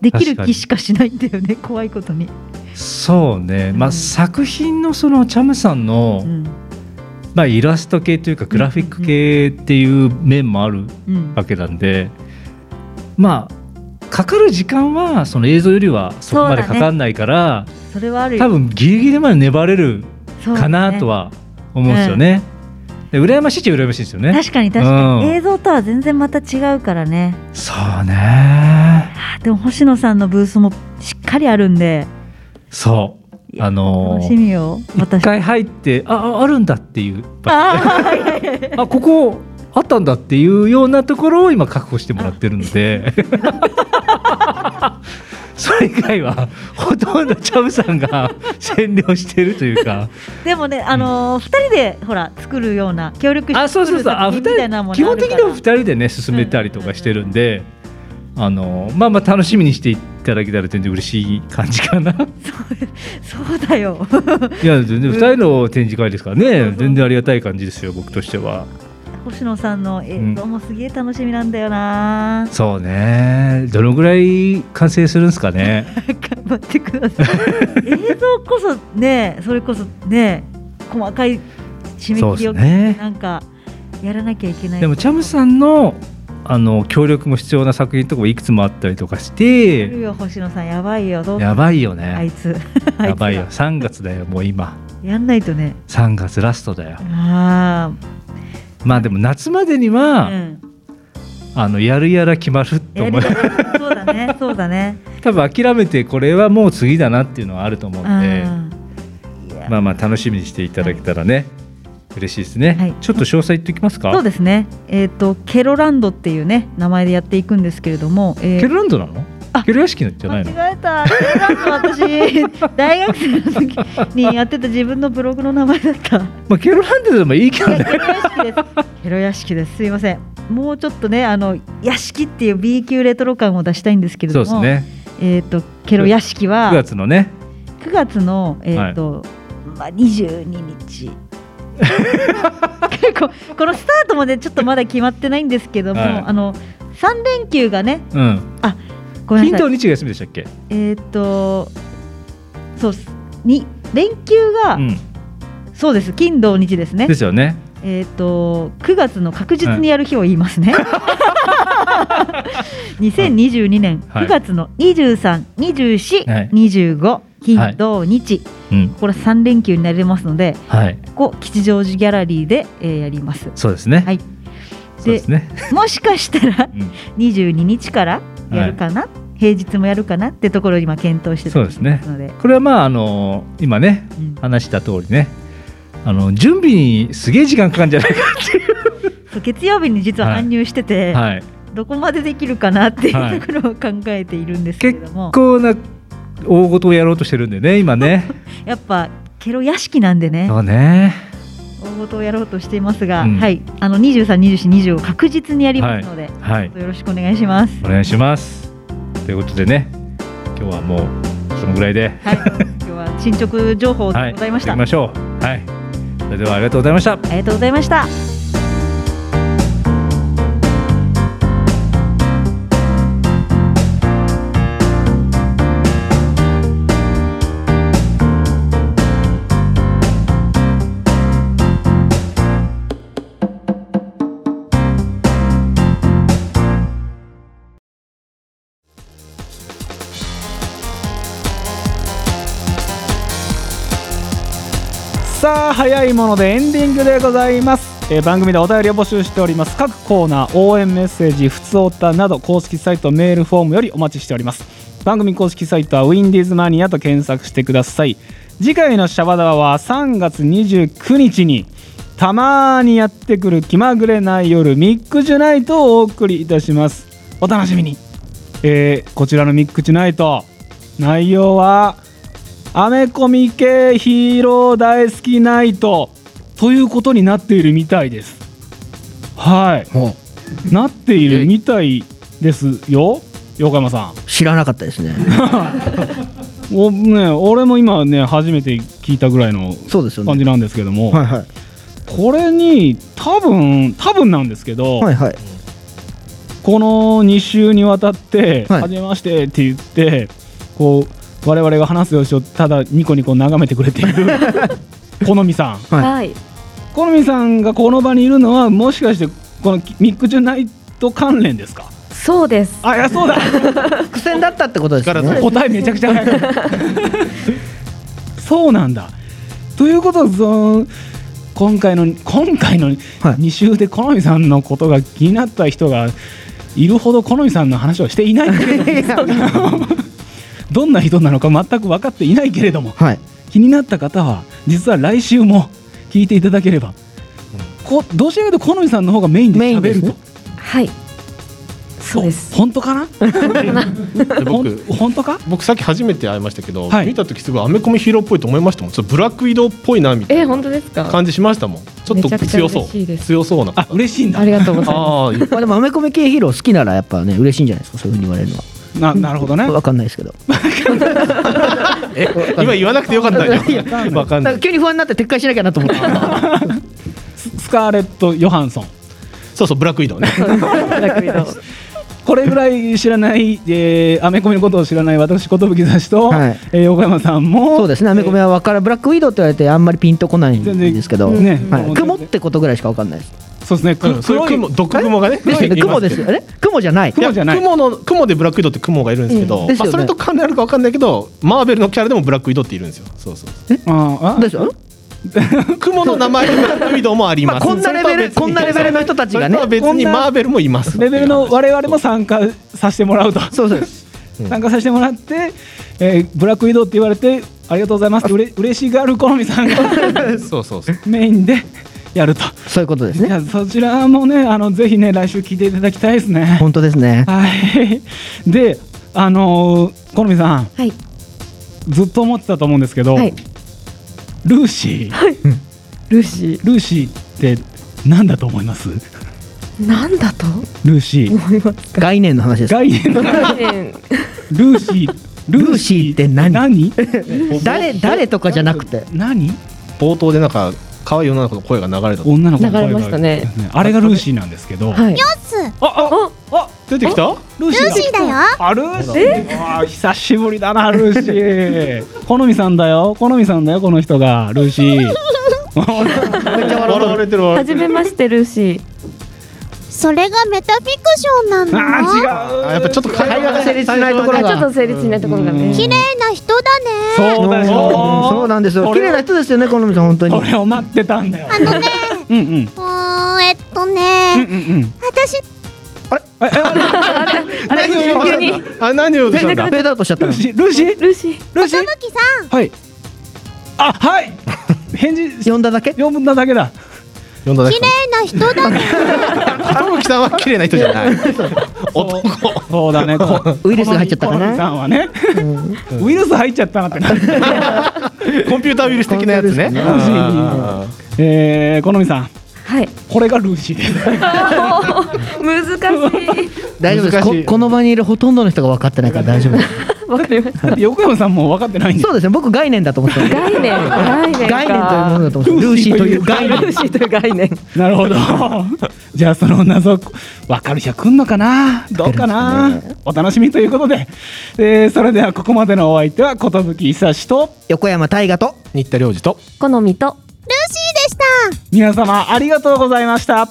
できる気しかしないんだよね怖いことに、そうね、まあ、うん作品のそのチャムさんの、うん。まあ、イラスト系というかグラフィック系っていう面もあるうん。わけなんで、まあかかる時間はその映像よりはそこまでかかんないから、それはあるよ。多分ギリギリまで粘れるかなとは思うんですよね。で羨ましいっちゃ羨ましいですよね。確かに確かに、うん。映像とは全然また違うからね。そうね。あでも星野さんのブースもしっかりあるんで。そう。あのー楽しみよ一私回入ってあああるんだっていうあここあったんだっていうようなところを今確保してもらってるので。<laughs> それ以外はほとんどチャムさんが占領してるというか。でもねあのー、2人でほら作るような協力してあそうそうそう。あ人基本的には2人でね進めたりとかしてるんで、あのまあまあ楽しみにしていただけたら全然嬉しい感じかな。そうだよ。いや全然2人の展示会ですからね。全然ありがたい感じですよ僕としては。星野さんの映像もすげえ楽しみなんだよな、そうね。どのぐらい完成するんですかね？<laughs> 頑張ってください。<laughs> 映像こそねそれこそね細かい締め切りをね。なんかやらなきゃいけない。でもチャムさんのあの協力も必要な作品とかもいくつもあったりとかしてよ星野さんやばいよ。やばいよあねいつ。あ <laughs> やばいよ。つ3月だよもう今。がやんないとね。3月ラストだよ。あまあでも夏までにあ、は、うん、あのやるやら決まると思う。そうだねそうだね。<laughs> 多分諦めてこれはもう次だなっていうのはあると思うんでまあまあ楽しみにしていただけたらね、嬉しいですね、はい。ちょっと詳細言っておきますか？そうですね。えっ、とケロランドっていうね名前でやっていくんですけれども、えーケルランドなの？あケル屋敷じゃないの？間違えた。ケロランド私大学生の時にやってた自分のブログの名前だった。まあケルランドでもいいけどね。い <laughs> やケロ屋敷です。ケロ屋敷です。すいません。もうちょっとねあの屋敷っていう B 級レトロ感を出したいんですけれどもそうですね。えっ、とケロ屋敷は9月のね。9月のえっ、と、まあ22日ここのスタートまでちょっとまだ決まってないんですけども、はい。あの3連休がねうん。ごめんなさい金土日が休みでしたっけ？えっ、とそうっす。に連休が、うん。そうです。金土日ですね。ですよね。えっ、と9月の確実にやる日を言いますね、<laughs> 2022年はい。9月の23、24、はい。25金土日、うん。これ3連休になりますのではい。ここ吉祥寺ギャラリーで、えーやります。そうですね。はい。そうですね。もしかしたらうん。22日からやるかな、平日もやるかなってところを今検討してそうですね。これはまああの今ねうん。話した通りねあの準備にすげえ時間かかるんじゃないかっていう。<laughs> 月曜日に実は搬入してて、はい。どこまでできるかなってはいいうところを考えているんですけれども、こうな大事をやろうとしてるんでね今ね。<laughs> やっぱケロ屋敷なんでね。そうね。大事をやろうとしていますが、うん。はい。あの23、24、25確実にやりますので、はい。よろしくお願いします。お願いしますということでね今日はもうそのぐらいで。はい、今日は進捗情報ではいございました。行きましょう。はい。それではありがとうございました。ありがとうございました。早いものでエンディングでございます、えー番組でお便りを募集しております。各コーナー応援メッセージふつおたなど公式サイトメールフォームよりお待ちしております。番組公式サイトはウィンディーズマニアと検索してください。次回のシャバダバは3月29日にたまにやってくる気まぐれな夜ミックジュナイトをお送りいたします。お楽しみに。えーこちらのミックジュナイト内容はアメコミ系ヒーロー大好きナイト。ということになっているみたいです。はい。なっているみたいですよ。横山さん。知らなかったですね。<laughs> おね俺も今ね初めて聞いたぐらいの感じなんですけども、はいはい。これに多分多分なんですけど、はいはい。この2週にわたって「はじめまして」って言ってこう我々が話す様子をただニコニコ眺めてくれている。<laughs> 好みさん。はい。好みさんがこの場にいるのはもしかしてこのミック・ジュナイト関連ですか？そうです。あいやそうだ。<laughs> 苦戦だったってことですね。<laughs> 答えめちゃくちゃ。早いそうなんだ。ということはその今回の今回の2週で好みさんのことが気になった人がいるほど好みさんの話をしていないどんな人なのか全く分かっていないけれども、はい。気になった方は実は来週も聞いていただければ、こどちらかというと好みさんの方がメインで喋ると、はい。そうです。本当かな？で <laughs> 僕本当か？僕さっき初めて会いましたけど、はい。見た時すごいアメコミヒーローっぽいと思いましたもん。ちょっとブラック移動っぽいなみたいえ、な本当ですか？感じしましたもん。ちょっとめちゃくちゃ強そう嬉しいです。強そう。なあ嬉しいんだ。ありがとうございます。あーまあでもアメコミ系ヒーロー好きならやっぱね嬉しいんじゃないですか？そういうふうに言われるのはななるほどね。わかんないですけど。<laughs> え今言わなくてよかったよわかんない。急に不安になって撤回しなきゃなと思って。スカーレット・ヨハンソン。そうそうブラック移動ね。<laughs> これぐらい知らない、えーアメコミのことを知らない私寿差しと、はい。えー横山さんも。そうですね。アメコミは分からブラックウィドウって言われてあんまりピンとこないんですけど、ね。はい、雲ってことぐらいしか分かんないですそうですね。くうん。そういう雲毒雲がねですよね雲ですよね。雲じゃない。いや雲の雲でブラック移動って雲がいるんですけど、うん。ですよね。まあ、それと関連あるかわかんないけどマーベルのキャラでもブラック移動っているんですよ。そうそうああですよ。雲の名前でブラック移動もあります、ま <laughs> あこんなレベルこんなレベルの人たちがね。別にマーベルもいます。レベルの我々も参加させてもらうと。そうです参加させてもらって、えーブラック移動って言われてありがとうございますってうれ嬉しがる好みさんがそうそうそう。メインでやると。そういうことですね。いやそちらもねあのぜひね来週聞いていただきたいですね。本当ですね。はい。<laughs> であのー好みさん。はい。ずっと思ってたと思うんですけど、はい。ルーシー、ルーシルーシーって何だと思います？ー。なんだと？ルーシー。概念の話です概念。の概念ルーシー <laughs> ルーシーって何何？誰誰とかじゃなくて。何？冒頭でなんか可愛い女の子の声が流れた女の子の声が流れましたね。あれがルーシーなんですけど、はい。ヨスあああ出てきた？ルーシーだ。よ。あルーシー。あ久しぶりだなルーシー。<laughs> 好みさんだよ。好みさんだよこの人がルーシー。<laughs> <laughs> 笑われてるわはじめましてルーシー。それがメタフィクションなのあー違う。あやっぱちょっと会会話が成立しないところあ、ちょっがと成立しないところがね。綺麗な人だね。そうだうんよそうなんですよ。これ綺麗な人ですよね好みさん本当に。これを待ってたんだよ。あのねうんうん。えっとうんねうんうん。私 <laughs> 何を言おうとしたんだあ何をしたんだ？フェードアウトしちゃったの。ルーシー？ルーシー？ルーシー？ルーシさん。はい。あはい。<laughs> 返事呼んだだけ？読んだだけだ綺麗な人だね寿さんは綺麗な人じゃない。男そうだね。こウイルスが入っちゃったかな？さんはねウイルス入っちゃったなってな <laughs> コンピューターウイルス的なやつね。えー、好みさんはい。これがルーシーです <laughs> 難しい。大丈夫ですここの場にいるほとんどの人が分かってないから大丈夫です <laughs> わかりました。横山さんも分かってないんでそうですね僕概念だと思ってた概念。概念か。概念というものだと思ってたルーシーという概念ルーシーという概念。なるほどじゃあその謎分かる人は来んのかな？どうかな、お楽しみということで、えーそれではここまでのお相手は寿久志と横山大河と新田良二と好みと。ルーシーでした。皆様ありがとうございました。